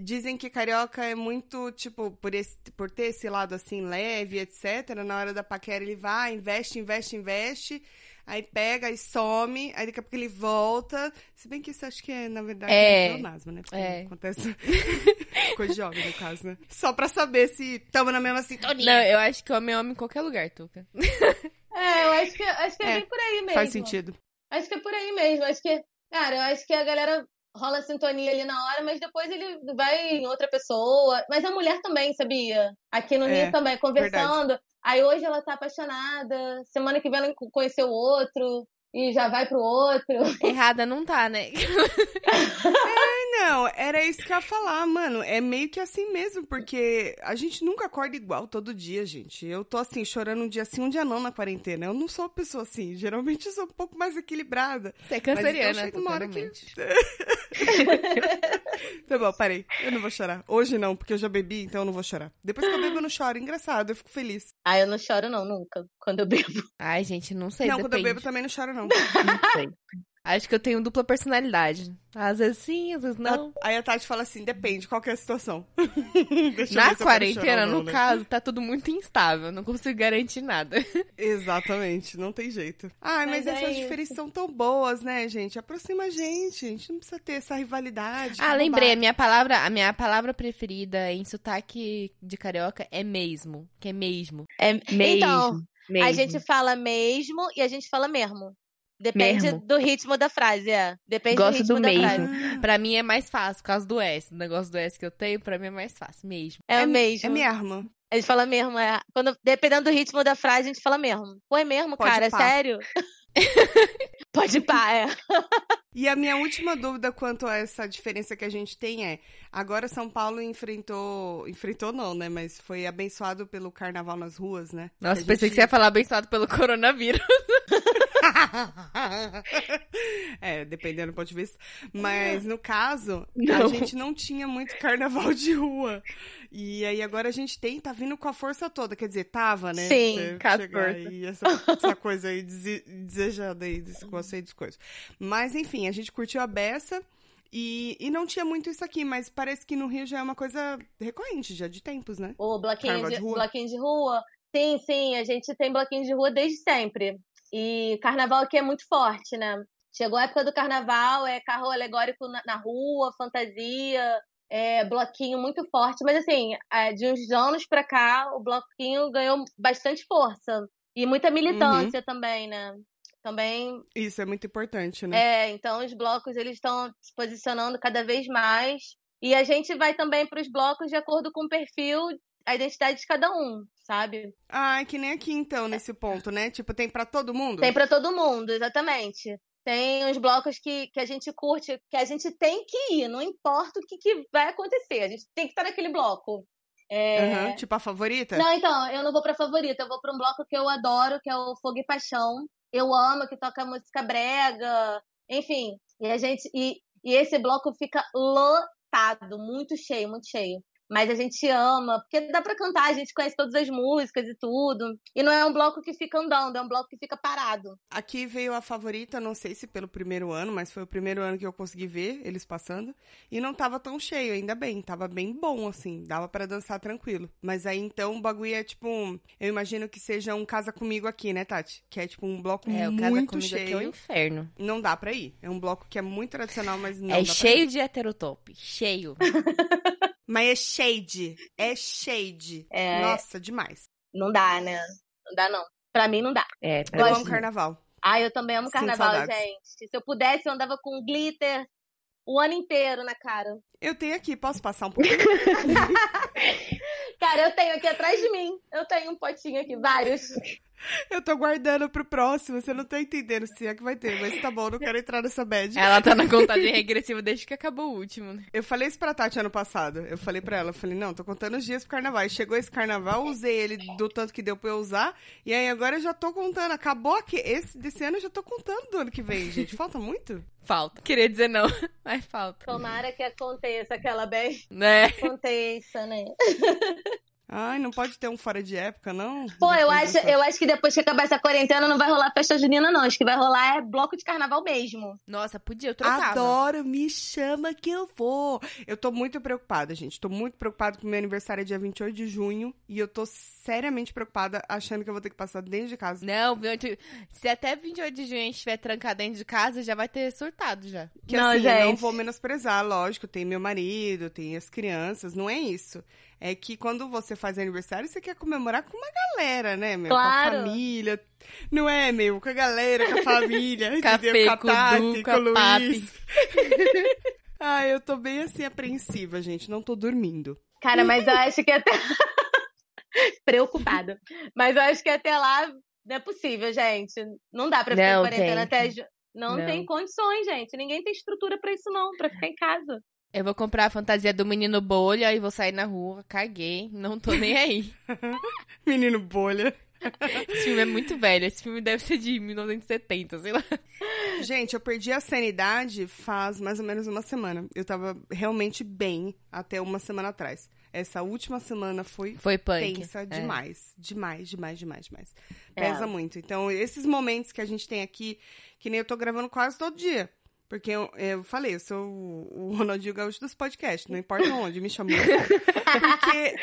dizem que carioca é muito, tipo, por, esse, por ter esse lado assim leve, etc. Na hora da paquera ele vai, investe, investe, investe, aí pega e some, aí daqui a pouco ele volta. Se bem que isso acho que é, na verdade, É. um pleonasmo, né? Porque É. acontece (laughs) coisa de homem, no caso, né? Só pra saber se tamo na mesma sintonia. Não, eu acho que homem é homem em qualquer lugar, Tuca. (laughs) É, eu acho que, acho que é, É, bem por aí mesmo. Faz sentido. Acho que é por aí mesmo. Acho que, cara, eu acho que a galera rola sintonia ali na hora, mas depois ele vai em outra pessoa. Mas a mulher também, sabia? Aqui no É, Rio também, conversando. Aí hoje ela tá apaixonada, semana que vem ela conheceu outro e já vai pro outro. (laughs) Errada não tá, né? Não, era isso que eu ia falar, mano. É meio que assim mesmo, porque a gente nunca acorda igual todo dia, gente. Eu tô assim, chorando um dia sim, um dia não na quarentena. Eu não sou uma pessoa assim. Geralmente eu sou um pouco mais equilibrada. Você é então canceriana, chega uma Tuca, hora não que- mente. (laughs) Tá bom, parei. Eu não vou chorar. Hoje não, porque eu já bebi, então eu não vou chorar. Depois que eu bebo, eu não choro. Engraçado, eu fico feliz. Ah, eu não choro não, nunca, quando eu bebo. (laughs) Ai, gente, não sei, não, quando eu depende. bebo também não choro, não. (laughs) Não sei. Acho que eu tenho dupla personalidade. Às vezes sim, às vezes não. Aí a Tati fala assim, depende, qual que é a situação? (laughs) Deixa eu ver Na quarentena, no né? caso, tá tudo muito instável. Não consigo garantir nada. Exatamente, não tem jeito. Ai, mas, Mas é essas isso. diferenças são tão boas, né, gente? Aproxima a gente. A gente não precisa ter essa rivalidade. Ah, lembrei, a minha palavra, a minha palavra preferida em sotaque de carioca é mesmo, que é mesmo. É mesmo. Então, mesmo. A gente fala mesmo e a gente fala mesmo. Depende Mesmo. do ritmo da frase, é. Depende Gosto do ritmo do da mesmo. frase. Pra mim é mais fácil, por causa do S. O negócio do S que eu tenho, pra mim é mais fácil, mesmo. É, É o mesmo. É mesmo. A gente fala mesmo, é. Quando, dependendo do ritmo da frase, a gente fala mesmo. Pô, é mesmo, Pode cara? pá. Sério? (laughs) Pode pá, é. (laughs) E a minha última dúvida quanto a essa diferença que a gente tem é: agora São Paulo enfrentou. Enfrentou não, né? Mas foi abençoado pelo carnaval nas ruas, né? Nossa, pensei gente- que você ia falar abençoado pelo coronavírus. (laughs) é, dependendo do ponto de vista. Mas no caso, a Não. gente não tinha muito carnaval de rua. E aí agora a gente tem, tá vindo com a força toda. Quer dizer, tava, né? Sim, a aí, essa, essa coisa aí dese- desejada aí, desse aí das coisas. Mas enfim, a gente curtiu a beça. E, e não tinha muito isso aqui, mas parece que no Rio já é uma coisa recorrente, já de tempos, né? O bloquinho Carnaval de, de rua? bloquinho de rua. Sim, sim, a gente tem bloquinho de rua desde sempre. E carnaval aqui é muito forte, né? Chegou a época do carnaval, é carro alegórico na, na rua, fantasia, é, bloquinho muito forte, mas assim, é, de uns anos pra cá, o bloquinho ganhou bastante força. E muita militância uhum. também, né? Também. Isso é muito importante, né? É, então os blocos eles estão se posicionando cada vez mais. E a gente vai também para os blocos de acordo com o perfil, a identidade de cada um, sabe? Ah, é que nem aqui então, nesse ponto, né? Tipo, tem para todo mundo? Tem para todo mundo, exatamente. Tem uns blocos que, que a gente curte, que a gente tem que ir, não importa o que, que vai acontecer, a gente tem que estar naquele bloco. É... Uhum, tipo a favorita? Não, então, eu não vou pra favorita, eu vou pra um bloco que eu adoro, que é o Fogo e Paixão. Eu amo, que toca música brega, enfim. E a gente. E, e esse bloco fica lotado, muito cheio, muito cheio mas a gente ama, porque dá para cantar, a gente conhece todas as músicas e tudo. E não é um bloco que fica andando, é um bloco que fica parado. Aqui veio a favorita, não sei se pelo primeiro ano, mas foi o primeiro ano que eu consegui ver eles passando. E não tava tão cheio, ainda bem, tava bem bom, assim, dava para dançar tranquilo. Mas aí então o bagulho é tipo um. Eu imagino que seja um Casa Comigo aqui, né, Tati? Que é tipo um bloco é, muito o casa comigo cheio. Aqui é o inferno. Não dá pra ir. É um bloco que é muito tradicional, mas não é dá cheio de heterotop. Cheio. (laughs) Mas é shade. É shade. É... Nossa, demais. Não dá, né? Não dá, não. Pra mim, não dá. É, eu amo carnaval. Ah, eu também amo carnaval, gente. Se eu pudesse, eu andava com glitter o ano inteiro na cara. Eu tenho aqui, posso passar um pouquinho? (laughs) cara, eu tenho aqui atrás de mim. Eu tenho um potinho aqui, vários. (laughs) Eu tô guardando pro próximo, você não tá entendendo se é que vai ter, mas tá bom, não quero entrar nessa bad. Ela tá na contagem (laughs) regressiva desde que acabou o último, né? Eu falei isso pra Tati ano passado. Eu falei pra ela, eu falei, não, tô contando os dias pro carnaval. E chegou esse carnaval, usei ele do tanto que deu pra eu usar. E aí agora eu já tô contando. Acabou aqui. Esse desse ano eu já tô contando do ano que vem, gente. Falta muito? Falta. Queria dizer não, (laughs) mas falta. Tomara que aconteça aquela bem. Né? Aconteça, né? Ai, não pode ter um fora de época, não? Pô, eu acho, eu acho que depois que acabar essa quarentena não vai rolar festa junina, não. Acho que vai rolar é bloco de carnaval mesmo. Nossa, podia, eu trocava. Adoro, me chama que eu vou. Eu tô muito preocupada, gente. Tô muito preocupada que meu aniversário é dia 28 de junho e eu tô seriamente preocupada achando que eu vou ter que passar dentro de casa. Não, se até 28 de junho a gente estiver trancado dentro de casa, já vai ter surtado já. Que não, assim, gente. eu não vou menosprezar, lógico. Tem meu marido, tem as crianças, não é isso é que quando você faz aniversário, você quer comemorar com uma galera, né, meu? Claro. Com a família. Não é, meu? Com a galera, com a família. (laughs) Café, com a Tati, com, o Luiz. (laughs) ah, eu tô bem assim apreensiva, gente. Não tô dormindo. Cara, mas eu acho que até. (laughs) Preocupada. Mas eu acho que até lá não é possível, gente. Não dá pra ficar não, em quarentena até. Não, não, tem condições, gente. Ninguém tem estrutura para isso, não, pra ficar em casa. Eu vou comprar a fantasia do menino bolha e vou sair na rua. Caguei. Não tô nem aí. (laughs) menino bolha. Esse filme é muito velho. Esse filme deve ser de 1970, sei lá. Gente, eu perdi a sanidade faz mais ou menos uma semana. Eu tava realmente bem até uma semana atrás. Essa última semana foi, foi punk. tensa é. demais. Demais, demais, demais, demais. Pesa é. muito. Então, esses momentos que a gente tem aqui, que nem eu tô gravando quase todo dia. Porque eu, eu falei, eu sou o Ronaldinho Gaúcho dos podcasts, não importa onde, me chamou. (laughs) Porque,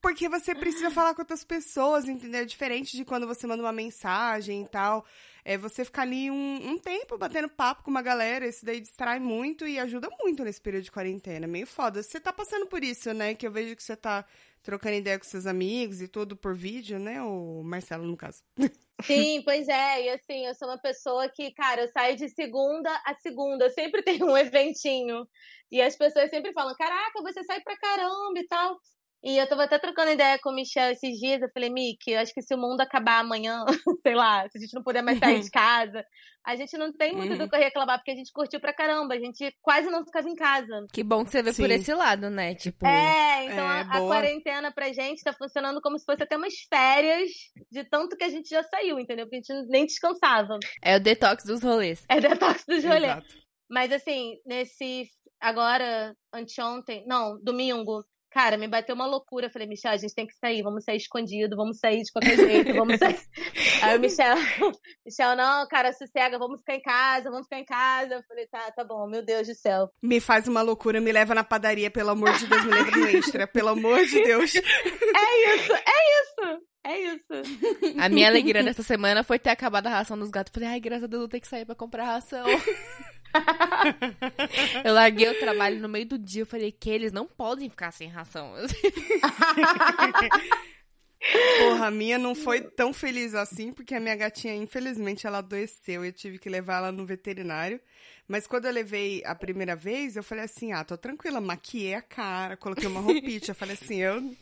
porque você precisa falar com outras pessoas, entendeu? É diferente de quando você manda uma mensagem e tal. É você ficar ali um, um tempo batendo papo com uma galera, isso daí distrai muito e ajuda muito nesse período de quarentena. Meio foda. Você tá passando por isso, né? Que eu vejo que você tá trocando ideia com seus amigos e tudo por vídeo, né? O Marcelo, no caso. (laughs) Sim, pois é. E assim, eu sou uma pessoa que, cara, eu saio de segunda a segunda, sempre (laughs) tem um eventinho. E as pessoas sempre falam: caraca, você sai pra caramba e tal. E eu tava até trocando ideia com o Michel esses dias. Eu falei, Mick, acho que se o mundo acabar amanhã, (laughs) sei lá, se a gente não puder mais sair de (laughs) casa, a gente não tem muito uhum. do que reclamar, porque a gente curtiu pra caramba. A gente quase não ficava em casa. Que bom que você vê Sim. por esse lado, né? Tipo. É, então é, a, a, quarentena pra gente tá funcionando como se fosse até umas férias de tanto que a gente já saiu, entendeu? Porque a gente nem descansava. É o detox dos rolês. É o detox dos rolês. Exato. Mas assim, nesse. Agora, anteontem, não, domingo, Cara, me bateu uma loucura. Eu falei, Michel, a gente tem que sair, vamos sair escondido, vamos sair de qualquer jeito, vamos sair. (laughs) Aí o Michel, (laughs) Michel, não, cara, sossega, vamos ficar em casa, vamos ficar em casa. Eu falei, tá, tá bom, meu Deus do céu. Me faz uma loucura, me leva na padaria, pelo amor de Deus, me leva no extra, pelo amor de Deus. (laughs) É isso, é isso. É isso. A minha alegria nessa semana foi ter acabado a ração dos gatos. Falei, ai, graças a Deus, eu tenho que sair pra comprar ração. (laughs) Eu larguei o trabalho no meio do dia. Eu falei que eles não podem ficar sem ração. (laughs) Porra, a minha não foi tão feliz assim, porque a minha gatinha, infelizmente, ela adoeceu. Eu tive que levar ela no veterinário. Mas quando eu levei a primeira vez, eu falei assim: ah, tô tranquila, maquiei a cara, coloquei uma (laughs) roupinha. eu falei assim: eu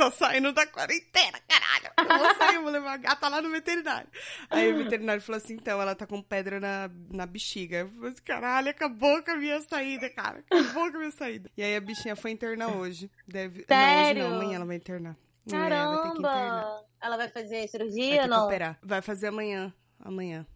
tô saindo da quarentena, caralho. Eu vou sair, eu vou levar a gata lá no veterinário. Aí o veterinário falou assim: então, ela tá com pedra na, na bexiga. Eu falei assim: caralho, acabou com a minha saída, cara. Acabou com a minha saída. E aí a bichinha foi internar hoje. Deve... Sério? Não, hoje não, amanhã ela vai internar. É, vai ter que internar. Caramba! Ela vai fazer Vai cirurgia ter ou não? operar. Vai fazer amanhã. Amanhã.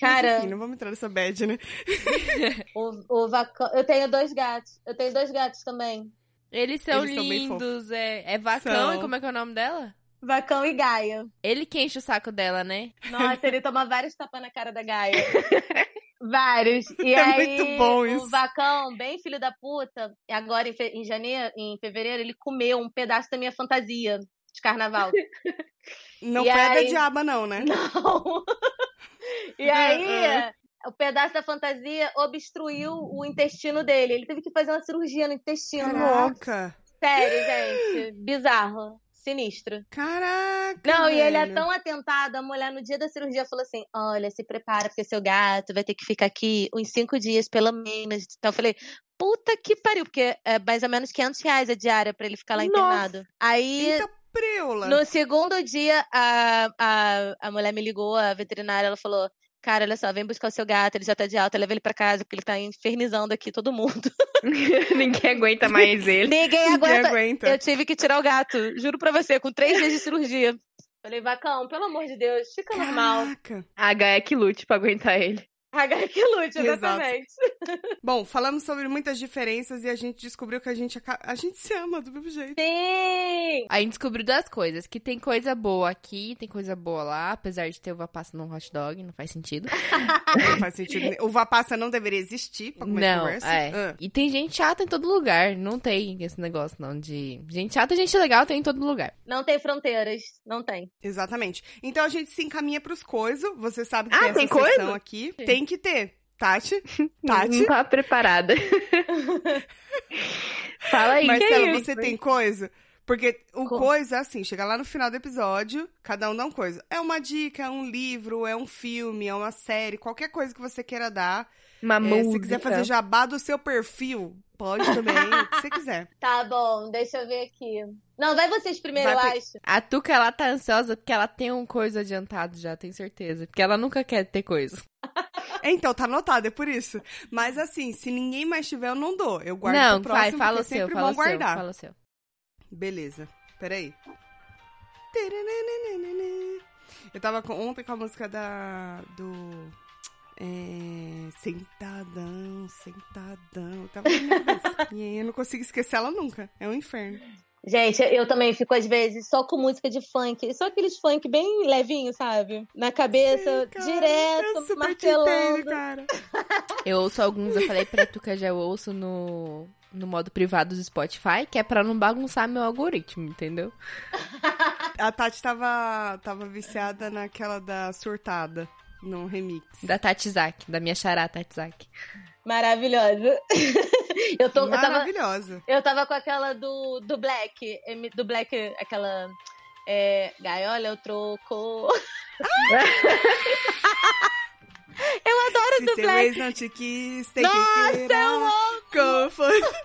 Mas, Cara, enfim, não vamos entrar nessa bad, né? (laughs) o, o. Eu tenho dois gatos. Eu tenho dois gatos também. Eles são Eles são lindos. é, é Vacão, São. e como é que é o nome dela? Vacão e Gaia. Ele que enche o saco dela, né? Nossa, ele toma vários tapas na cara da Gaia. (laughs) Vários. E É aí, muito bom o isso. Vacão, bem filho da puta, agora em, fe- em janeiro, em fevereiro, ele comeu um pedaço da minha fantasia de carnaval. Não E foi a da aí- diaba, não, né? Não. (laughs) E aí, É. o pedaço da fantasia obstruiu o intestino dele. Ele teve que fazer uma cirurgia no intestino. Caraca! Sério, gente. Bizarro. Sinistro. Caraca! Não, e ele é velho. tão atentado. A mulher, no dia da cirurgia, falou assim: Olha, se prepara, porque seu gato vai ter que ficar aqui uns cinco dias, pelo menos. Então eu falei: Puta que pariu, porque é mais ou menos 500 reais a diária pra ele ficar lá Nossa. internado. Aí. Eita preula! No segundo dia, a, a, a mulher me ligou, a veterinária, ela falou: Cara, olha só, vem buscar o seu gato, ele já tá de alta, leva ele pra casa, porque ele tá infernizando aqui todo mundo. (laughs) (laughs) Ninguém aguenta mais ele. Ninguém Ninguém aguenta. aguenta. Eu tive que tirar o gato, juro pra você, com três dias de cirurgia. Falei, Vacão, pelo amor de Deus, fica normal. Caraca! A Gaia que lute pra aguentar ele. H que lute, exatamente. (laughs) Bom, falamos sobre muitas diferenças e a gente descobriu que a gente, a gente se ama do mesmo jeito. Sim! A gente descobriu duas coisas. Que tem coisa boa aqui, tem coisa boa lá. Apesar de ter uva passa num hot dog, não faz sentido. (laughs) Não faz sentido. nenhum. O Vapassa não deveria existir pra começar a não, conversa. é. Ah. E tem gente chata em todo lugar. Não tem esse negócio, não, de... Gente chata e gente legal tem em todo lugar. Não tem fronteiras, não tem. Exatamente. Então a gente se encaminha pros coisos. Você sabe que Ah, tem tem essa coisa? aqui. Tem que ter. (laughs) Tati? Não Tati? tava preparada. (laughs) Fala aí, que Marcelo, é você tem coisa? Porque o Co- coisa é assim, chega lá no final do episódio, cada um dá uma coisa. É uma dica, é um livro, é um filme, é uma série, qualquer coisa que você queira dar. Uma É, música. se quiser fazer jabá do seu perfil, pode também, o que você quiser. (laughs) Tá bom, deixa eu ver aqui. Não, vai vocês primeiro, Vai eu acho. A Tuca, ela tá ansiosa porque ela tem um coisa adiantado já, tenho certeza. Porque ela nunca quer ter coisa. Então, tá anotado, é por isso. Mas assim, se ninguém mais tiver, eu não dou. Eu guardo não, pro vai, próximo, fala o é seu, sempre fala bom o seu, guardar. fala o seu. Beleza, peraí. Eu tava com- ontem com a música da. do. É, sentadão, sentadão. Tava minha (laughs) cabeça. E aí eu não consigo esquecer ela nunca. É um inferno. Gente, eu também fico às vezes só com música de funk. Só aqueles funk bem levinho, sabe? Na cabeça, Sim, cara, direto, eu te entendo, martelando. cara. (laughs) Eu ouço alguns, eu falei pra Tuca, já eu ouço no, no modo privado do Spotify, que é pra não bagunçar meu algoritmo, entendeu? A Tati tava, tava viciada naquela da surtada, no remix. Da Tatizak, da minha xará Tatizak. Maravilhosa. (laughs) eu, tô, eu, tava, Maravilhosa. eu tava com aquela do, do Black. Do Black, aquela. É, Gaiola, eu troco. (laughs) eu adoro Se do seu Black. ex não te quis, tem Nossa, que querer.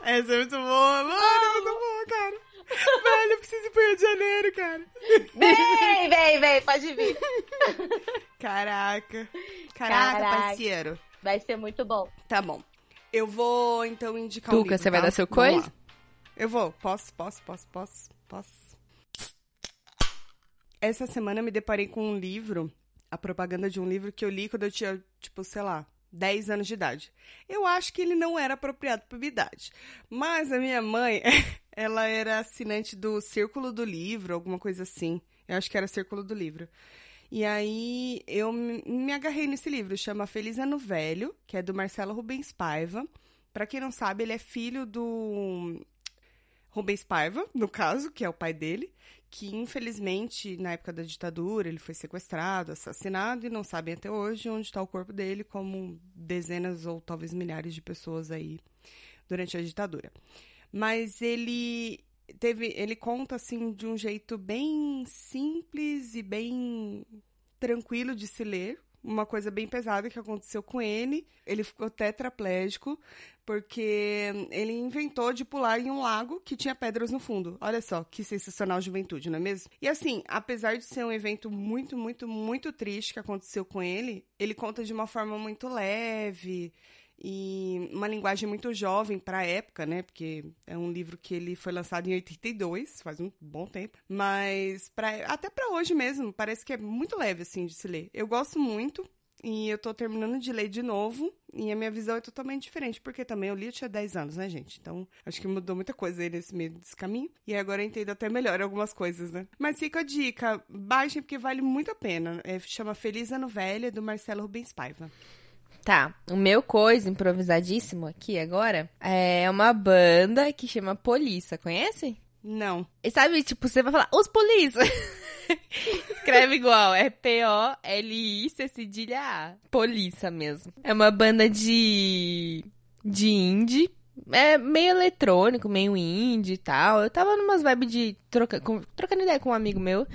Essa é muito boa, mano. É muito boa, cara. Velho, eu preciso ir pro Rio de Janeiro, cara. Vem, vem, vem, pode vir. Caraca. (laughs) Caraca, Caraca. parceiro. Vai ser muito bom. Tá bom. Eu vou, então, indicar um Tuca, livro, você vai tá? dar seu Vamos coisa? lá. Eu vou. Posso, posso, posso, posso, posso. Essa semana eu me deparei com um livro, a propaganda de um livro que eu li quando eu tinha, tipo, sei lá, 10 anos de idade. Eu acho que ele não era apropriado para minha idade. Mas a minha mãe, (laughs) ela era assinante do Círculo do Livro, alguma coisa assim. Eu acho que era Círculo do Livro. E aí eu me agarrei nesse livro, chama Feliz Ano Velho, que é do Marcelo Rubens Paiva. Pra quem não sabe, ele é filho do Rubens Paiva, no caso, que é o pai dele, que infelizmente, na época da ditadura, ele foi sequestrado, assassinado e não sabem até hoje onde está o corpo dele, como dezenas ou talvez milhares de pessoas aí durante a ditadura. Mas ele teve, ele conta assim de um jeito bem simples e bem tranquilo de se ler, uma coisa bem pesada que aconteceu com ele. Ele ficou tetraplégico porque ele inventou de pular em um lago que tinha pedras no fundo. Olha só, que sensacional juventude, não é mesmo? E assim, apesar de ser um evento muito, muito, muito triste que aconteceu com ele, ele conta de uma forma muito leve e uma linguagem muito jovem para a época, né? Porque é um livro que ele foi lançado em 82, faz um bom tempo, mas pra, até para hoje mesmo, parece que é muito leve assim de se ler. Eu gosto muito e eu tô terminando de ler de novo e a minha visão é totalmente diferente, porque também eu li eu tinha 10 anos, né, gente? Então, acho que mudou muita coisa aí nesse meio desse caminho. E agora eu entendo até melhor algumas coisas, né? Mas fica a dica, baixem porque vale muito a pena. É, chama Feliz Ano Velho, do Marcelo Rubens Paiva. Tá, o meu coisa improvisadíssimo aqui agora é uma banda que chama Polícia, conhece? Não. E sabe, tipo, você vai falar, os Polícia. (laughs) Escreve igual, é P-O-L-I-C cedilha A. Polícia mesmo. É uma banda de. de indie. É meio eletrônico, meio indie e tal. Eu tava numas vibes de troca, com, trocando ideia com um amigo meu.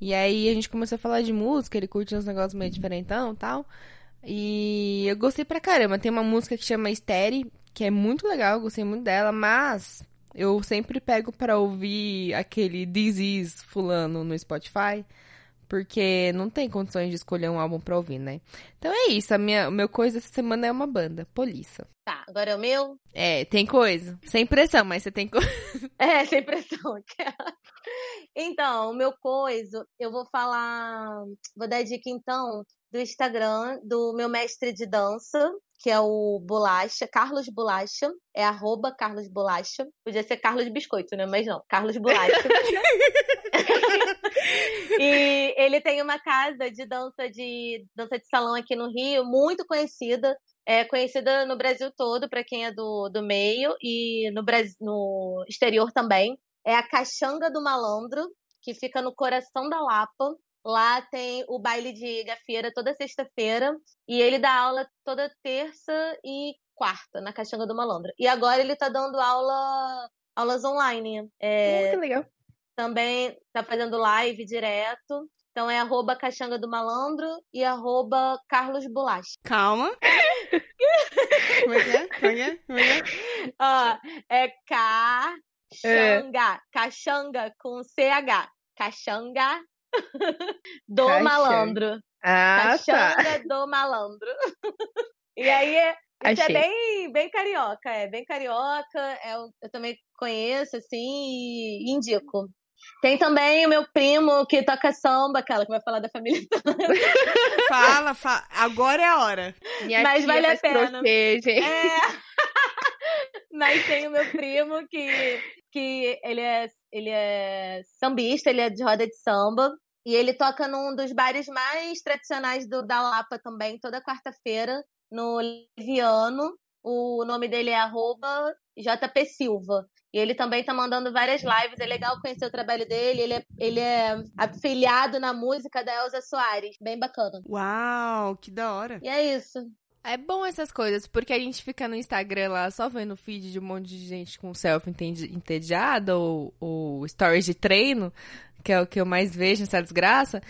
E aí a gente começou a falar de música, ele curte uns negócios meio diferentão e tal. E eu gostei pra caramba. Tem uma música que chama Estéreo, que é muito legal, eu gostei muito dela, mas eu sempre pego pra ouvir aquele Is fulano no Spotify, porque não tem condições de escolher um álbum pra ouvir, né? Então é isso, a minha, o meu coisa essa semana é uma banda, Polícia. Tá, agora é o meu? É, tem coisa. Sem pressão, mas você tem coisa. (laughs) É, sem pressão. (laughs) então, o meu coisa, eu vou falar. Vou dar dica então do Instagram do meu mestre de dança, que é o Bolacha, Carlos Bolacha, é arroba Carlos Bolacha. Podia ser Carlos Biscoito, né? Mas não, Carlos Bolacha. (laughs) e ele tem uma casa de dança de dança de salão aqui no Rio, muito conhecida. É conhecida no Brasil todo, para quem é do, do meio, e no, Brasil, no exterior também. É a Caxanga do Malandro, que fica no coração da Lapa. Lá tem o baile de gafieira toda sexta-feira e ele dá aula toda terça e quarta na Caixanga do Malandro. E agora ele tá dando aula aulas online. É, que legal. Também tá fazendo live direto. Então é arroba Caixanga do Malandro e arroba Carlos. Calma. (laughs) Como é que é? Como é que é? Como é que é? (laughs) Ó, é Caxanga. Caxanga com CH. Caxanga (laughs) do Caixanga. malandro. Ah, tá. Caxanga do malandro. (laughs) e aí, é- isso Achei. é bem, bem carioca, é bem carioca. é eu, também conheço, assim, e indico. Tem também o meu primo que toca samba, aquela que vai falar da família. (laughs) Fala, fala. Agora é a hora. Minha Mas vale a pena. É. Mas tem o meu primo que, que ele, é, ele é sambista, ele é de roda de samba. E ele toca num dos bares mais tradicionais do, da Lapa também, toda quarta-feira, no Liviano. O nome dele é arroba JP Silva. E ele também tá mandando várias lives. É legal conhecer o trabalho dele. Ele é, ele é afiliado na música da Elza Soares. Bem bacana. Uau, que da hora. E é isso. É bom essas coisas, porque a gente fica no Instagram lá só vendo feed de um monte de gente com selfie entediada ou, ou stories de treino, que é o que eu mais vejo nessa desgraça.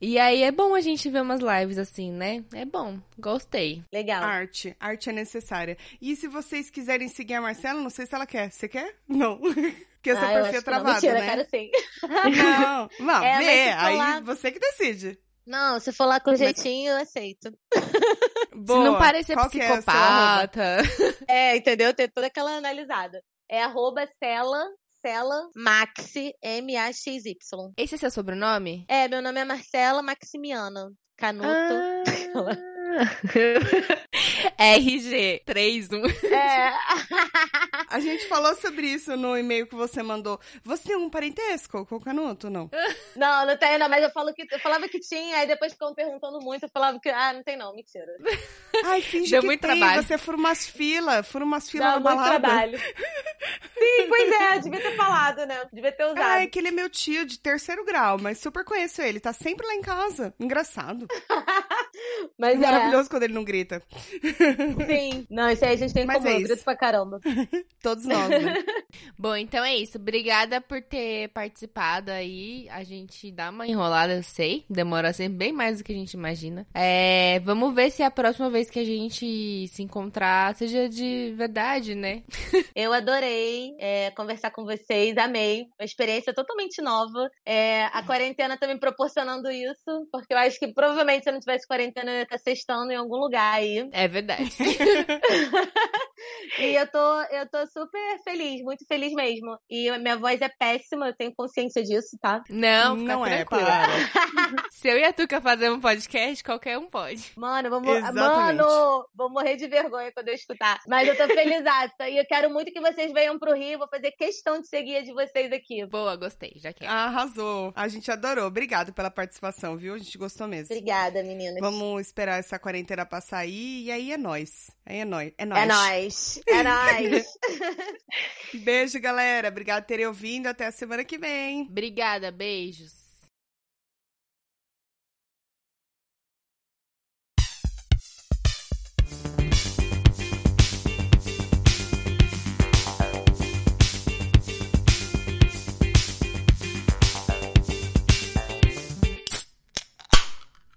E aí é bom a gente ver umas lives assim, né? É bom, gostei. Legal. Arte. Arte é necessária. E se vocês quiserem seguir a Marcela, não sei se ela quer. Você quer? Não. (laughs) Porque Ah, eu perfil é que não. travado, Mentira, né? quero sim. Não, (laughs) não, É, vê. Aí lá- você que decide. Não, se for lá com jeitinho, eu aceito. Boa. (laughs) Se não parecer Qual é psicopata. É, entendeu? Tem toda aquela analisada. É arroba Cela, Cela Maxi, M-A-X-Y. Esse é seu sobrenome? É, meu nome é Marcela Maximiana Canuto. Ah. (laughs) (laughs) RG31. É. (laughs) A gente falou sobre isso no e-mail que você mandou. Você tem um parentesco com o Canuto, não? Não, não tem, não, mas eu, falo que, eu falava que tinha, aí depois ficam perguntando muito, eu falava que, ah, não tem não, mentira. Ai, finge Deu que muito tem. trabalho. Você fura umas filas, fura umas filas na balada. trabalho. Sim, pois é, devia ter falado, né? Devia ter usado. Ah, é que ele é meu tio de terceiro grau, mas super conheço ele. Tá sempre lá em casa. Engraçado. (laughs) mas é, Maravilhoso quando ele não grita. sim. Não, isso aí a gente tem em Mas comum, é eu isso. grito pra caramba. (laughs) Todos nós, né? (laughs) Bom, então é isso. Obrigada por ter participado aí. A gente dá uma enrolada, eu sei. Demora sempre bem mais do que a gente imagina. É, vamos ver se a próxima vez que a gente se encontrar seja de verdade, né? (laughs) Eu adorei é, conversar com vocês, amei. Uma experiência totalmente nova. É, a quarentena tá me proporcionando isso, porque eu acho que provavelmente se eu não tivesse quarentena, ia estar sextando em algum lugar aí. É verdade. (laughs) E eu tô, eu tô super feliz, muito feliz mesmo. E minha voz é péssima, eu tenho consciência disso, tá? Não, fica não é, tranquila. para. (laughs) Se eu e a Tuca fazer um podcast, qualquer um pode. Mano, Exatamente. mano, vou morrer de vergonha quando eu escutar. Mas eu tô felizaça. e eu quero muito que vocês venham pro Rio. Vou fazer questão de seguir a de vocês aqui. Boa, gostei, já quero. Arrasou. A gente adorou. Obrigado pela participação, viu? A gente gostou mesmo. Obrigada, meninas. Vamos esperar essa quarentena passar aí e aí é nóis. Aí é nóis. É nóis. É É nóis. (laughs) Beijo, galera. Obrigado por terem ouvido. Até a semana que vem. Obrigada, beijos.